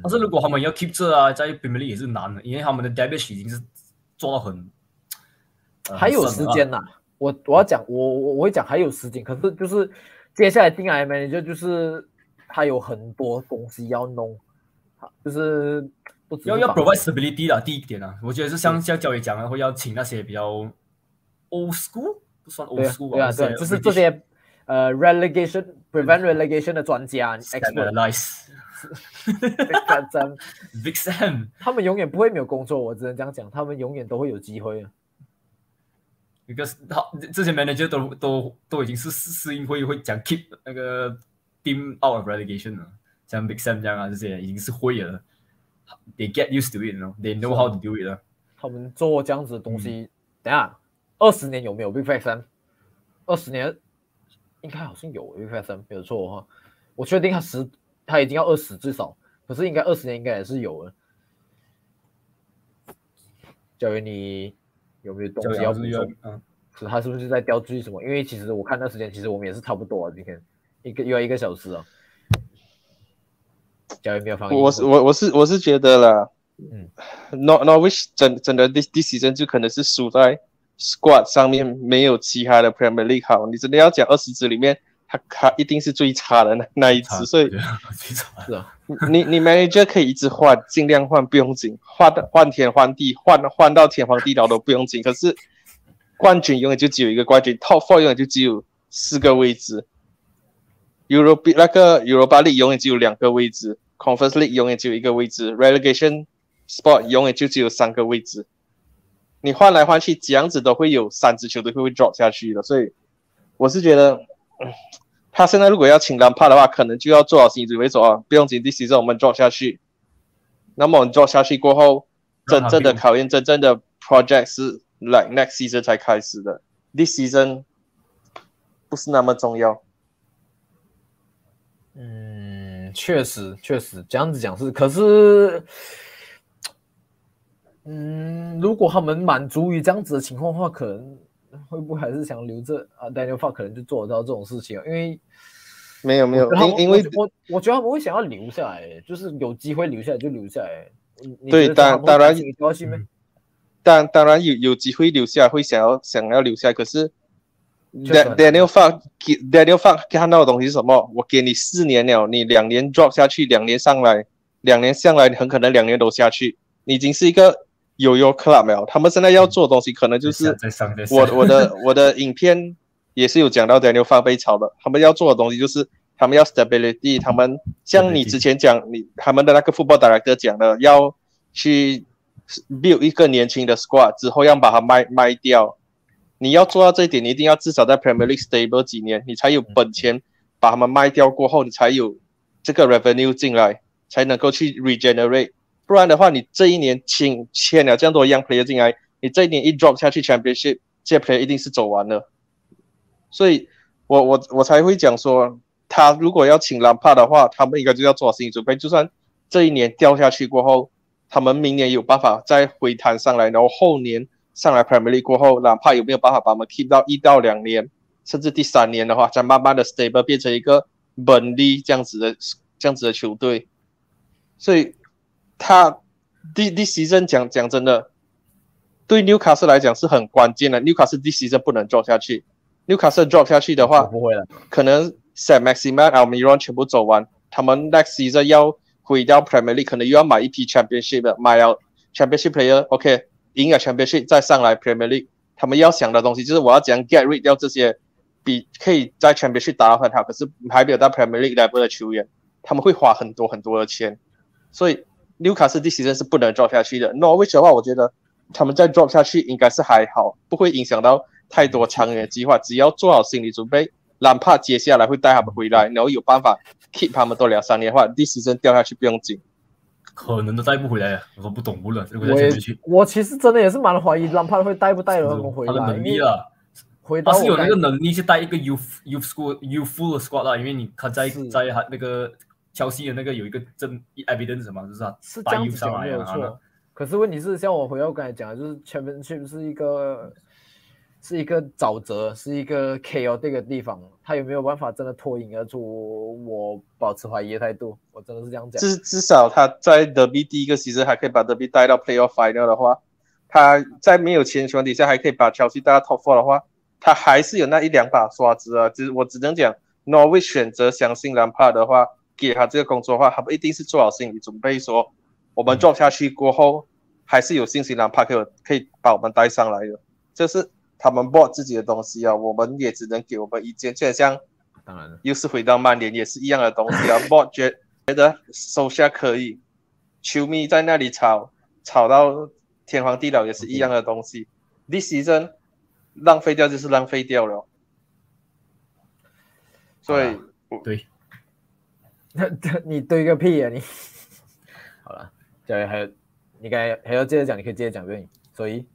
但是如果他们要 keep 这啊，在 Premier League 也是难的，因为他们的 debut 已经是做到很，还有时间呐。我我要讲，我我我会讲还有时间，可是就是接下来定 I Manager 就是他有很多东西要弄，就是要要 provide stability 的第一点啊，我觉得是像像教练讲的，会要请那些比较 old school 不算 old school 对啊，对，就是这些。呃，relegation prevent relegation 的专家，expert，Big Sam，他们永远不会没有工作，我只能这样讲，他们永远都会有机会。Because 他这些 manager 都都都已经是适适应会会讲 keep 那个 team out of relegation 了，像 Big Sam 这样啊，这些已经是会了，they get used to it，they know how to do it 了。他们做这样子的东西，等下二十年有没有 Big Sam？二十年。应该好像有 U F S 没有错的话，我确定他十他已经要二十至少，可是应该二十年应该也是有了。教练，你有没有东西要补充？嗯，是他是不是在雕注什么？因为其实我看那时间，其实我们也是差不多啊，今天一个又要一个小时啊。教练没有放。我是我我是我是觉得啦，嗯，Not Not Wish 真真的第第几阵就可能是输在。Squad 上面没有其他的 Premier League 好，你真的要讲二十支里面，他他一定是最差的那那一支，所以 *laughs* 是啊，你你 Manager 可以一直换，尽量换，不用紧，换换天换地，换换到天荒地老都不用紧。可是冠军永远就只有一个冠军，Top Four 永远就只有四个位置，Europe 那个 Europa League 永远只有两个位置，Conference League 永远只有一个位置，Relegation Spot 永远就只有三个位置。你换来换去，这样子都会有三支球队会会 drop 下去的，所以我是觉得，嗯他现在如果要请兰帕的话，可能就要做好心理准备，说啊，不用紧，第 season 我们 drop 下去。那么我们 drop 下去过后，真正的考验，真正的 project 是 like next season 才开始的，this season 不是那么重要。嗯，确实确实这样子讲是，可是，嗯，如果他们满足于这样子的情况的话，可能会不会还是想留着 *laughs* 啊？Daniel Park 可能就做得到这种事情，因为没有没有因因为我我我觉得他们会想要留下来，就是有机会留下来就留下来。对当当然？当当然有有机会留下，会想要想要留下，可是确实很 Dan- Daniel Daniel Fark 看到的东西是什么？我给你四年了，你两年 drop 下去，两年上来，两年上来，很可能两年都下去。你已经是一个有有 club 了，他们现在要做的东西，可能就是我我的 *laughs* 我的影片也是有讲到 Daniel 炒的，他们要做的东西就是他们要 stability，他们像你之前讲，你他们的那个 football director 讲的，要去 build 一个年轻的 squad 之后要把它卖卖掉。你要做到这一点，你一定要至少在 Premier League stable 几年，你才有本钱把他们卖掉过后，你才有这个 revenue 进来，才能够去 regenerate。不然的话，你这一年请签了这样多 young player 进来，你这一年一 drop 下去 Championship，这些 player 一定是走完了。所以我我我才会讲说，他如果要请兰帕的话，他们应该就要做好心理准备，就算这一年掉下去过后，他们明年有办法再回弹上来，然后后年上来 Premier League 过后，哪怕有没有办法把我们 keep 到一到两年，甚至第三年的话，再慢慢的 stable 变成一个本利这样子的这样子的球队。所以他第第 season 讲讲真的，对纽卡斯来讲是很关键的。纽卡斯第 season 不能 drop 下去，纽卡斯 drop 下去的话，不会了。可能 Sam Maximan、Almiron 全部走完，他们 next season 要回到 Premier League，可能又要买一批 Championship 的，买了 Championship player，OK，、赢了 Championship 再上来 Premier League，他们要想的东西就是我要怎样 get rid 掉这些比可以在 Championship 打得很好，可是还没有到 Premier League level 的球员，他们会花很多很多的钱，所以纽卡斯第 season 是不能 drop 下去的。Norwich 的话，我觉得他们再 drop 下去应该是还好，不会影响到太多长远计划，只要做好心理准备。哪怕接下来会带他们回来，然后有办法 keep 他们多两三年的话，第 season 掉下去不用紧。可能都带不回来了，我都不懂不了，我也再去，我其实真的也是蛮怀疑兰帕会带不带他们回他的，能力啊，回他是有那个能力去带一个 youth youth school youth full squad 啦，因为你看在在他那个切尔西的那个有一个证 evidence 什么，就是他是这带样子讲没有上来啊，然后错。可是问题是，像我回到刚才讲的，就是 Championship 是一个是一个沼泽，是一个 KO 这个地方，他有没有办法真的脱颖而出？我保持怀疑的态度，我真的是这样讲。至至少他在德比第一个 season 还可以把德比带到 playoff final 的话，他在没有钱的情况底下还可以把乔西带到 top four 的话，他还是有那一两把刷子啊。只我只能讲，Norwich 选择相信兰帕的话，给他这个工作的话，他们一定是做好心理准备说，我们 drop 下去过后，还是有信心兰帕可以可以把我们带上来的。这是他们 board 自己的东西啊，我们也只能给我们意见。就很像当然了，又是回到曼联，也是一样的东西啊。*laughs* board 觉觉得收下可以，球迷在那里吵吵到天荒地老，也是一样的东西。This season 浪费掉就是浪费掉了，所以对，*laughs* 你对个屁啊你！*laughs* 好了，对，还有你刚才还要接着讲，你可以接着讲对。所以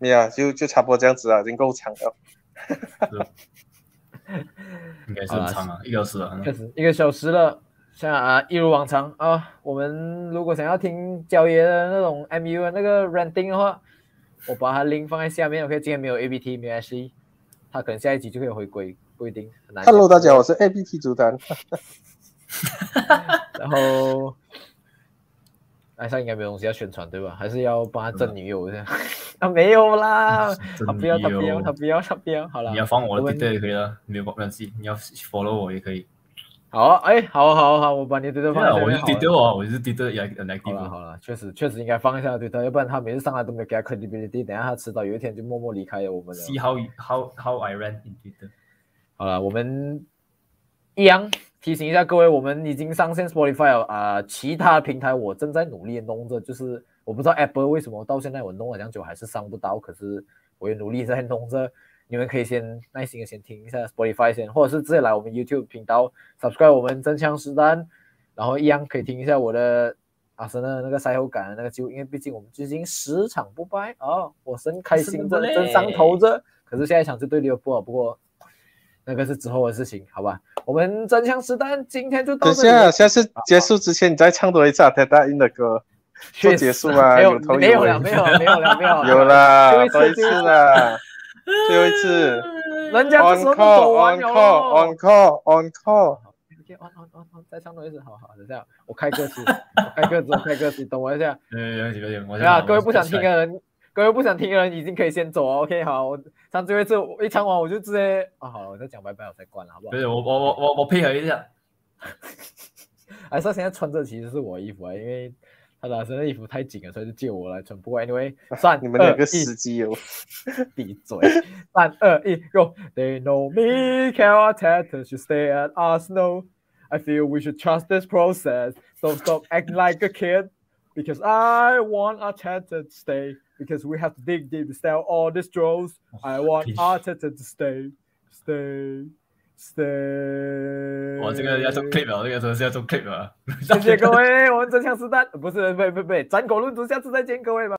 呀，就就差不多这样子啊，已经够长了。应该是很长啊，一个小时了。确实一个小时了，像啊一如往常啊，我们如果想要听焦爷的那种 MU 的那个 ranting 的话，我把它 link 放在下面。OK，今天没有 ABT，没有 Ashley，他可能下一集就会回归，不一定。很难 Hello，大家，我是 ABT 主单。*laughs* 然后，艾莎应该没有东西要宣传对吧？还是要帮他挣女友这样？*laughs* 啊，没有啦，他不要，他不要，他不要，他不要。好了，你要放我的我们 Twitter 也可以了，没有关系。你要 follow 我也可以。好啊，哎，好好好，我把你对对对啊，我是放在下面好了 Twitter 哦，我是 Twitter 也很好 active 了。好了，确实确实应该放一下对他，要不然他每次上来都没有给他 credibility，等下他迟早有一天就默默离开了我们了。See how how how I ran in Twitter。好了，我们一样提醒一下各位，我们已经上线 Spotify 了啊、其他平台我正在努力地弄着，就是我不知道 Apple 为什么到现在我弄了这样久还是上不到，可是我也努力在弄着。你们可以先耐心的先听一下 Spotify 先，或者是直接来我们 YouTube 频道 subscribe 我们真枪实弹，然后一样可以听一下我的阿森的那个赛后感的那个记录，因为毕竟我们最近十场不败哦，我真开心的真上头着。可是下一场就对利物浦啊，不过那个是之后的事情，好吧？我们真枪实弹今天就到等这里了。下，下次结束之前，你再唱多一次阿泰大印的歌，*laughs* 做确实结束啊，没有没有了，没有了，没有了，没有了，有啦 *laughs* 最后一，次多一次啦，*laughs* 最后一次人家这，on 时候都走完 call，on call，on call，on call。OK，on on on on，再唱多一次，好好，等一下我开歌词，我开歌词，我开歌词，等我一下。呃，有点有点，我对啊，各位不想听的人，各位不想听的人已经可以先走哦。OK，好，我唱最后一次，我一唱完我就直接啊，好了，我再讲拜拜，我再关了，好不好不？是我我我我我配合一下，还是他现在穿这其实是我的衣服啊，因为他老师的衣服太紧了，所以就借我来穿。不过 anyway，算你们两个司机哦，闭嘴！三二一，Go！They know me, Cal Arteta should stay at Arsenal. I feel we should trust this process. Don't stop acting like a kid. Because I want Arteta to stay. Because we have to dig deep to sell all these draws. I want please. Arteta to stay. Stay. Stay. 我这个要做 clip 了，这个真的是要做 clip 了。谢谢各位，我们真枪实弹，不是，不不不，斩狗论足，下次再见，各位吧。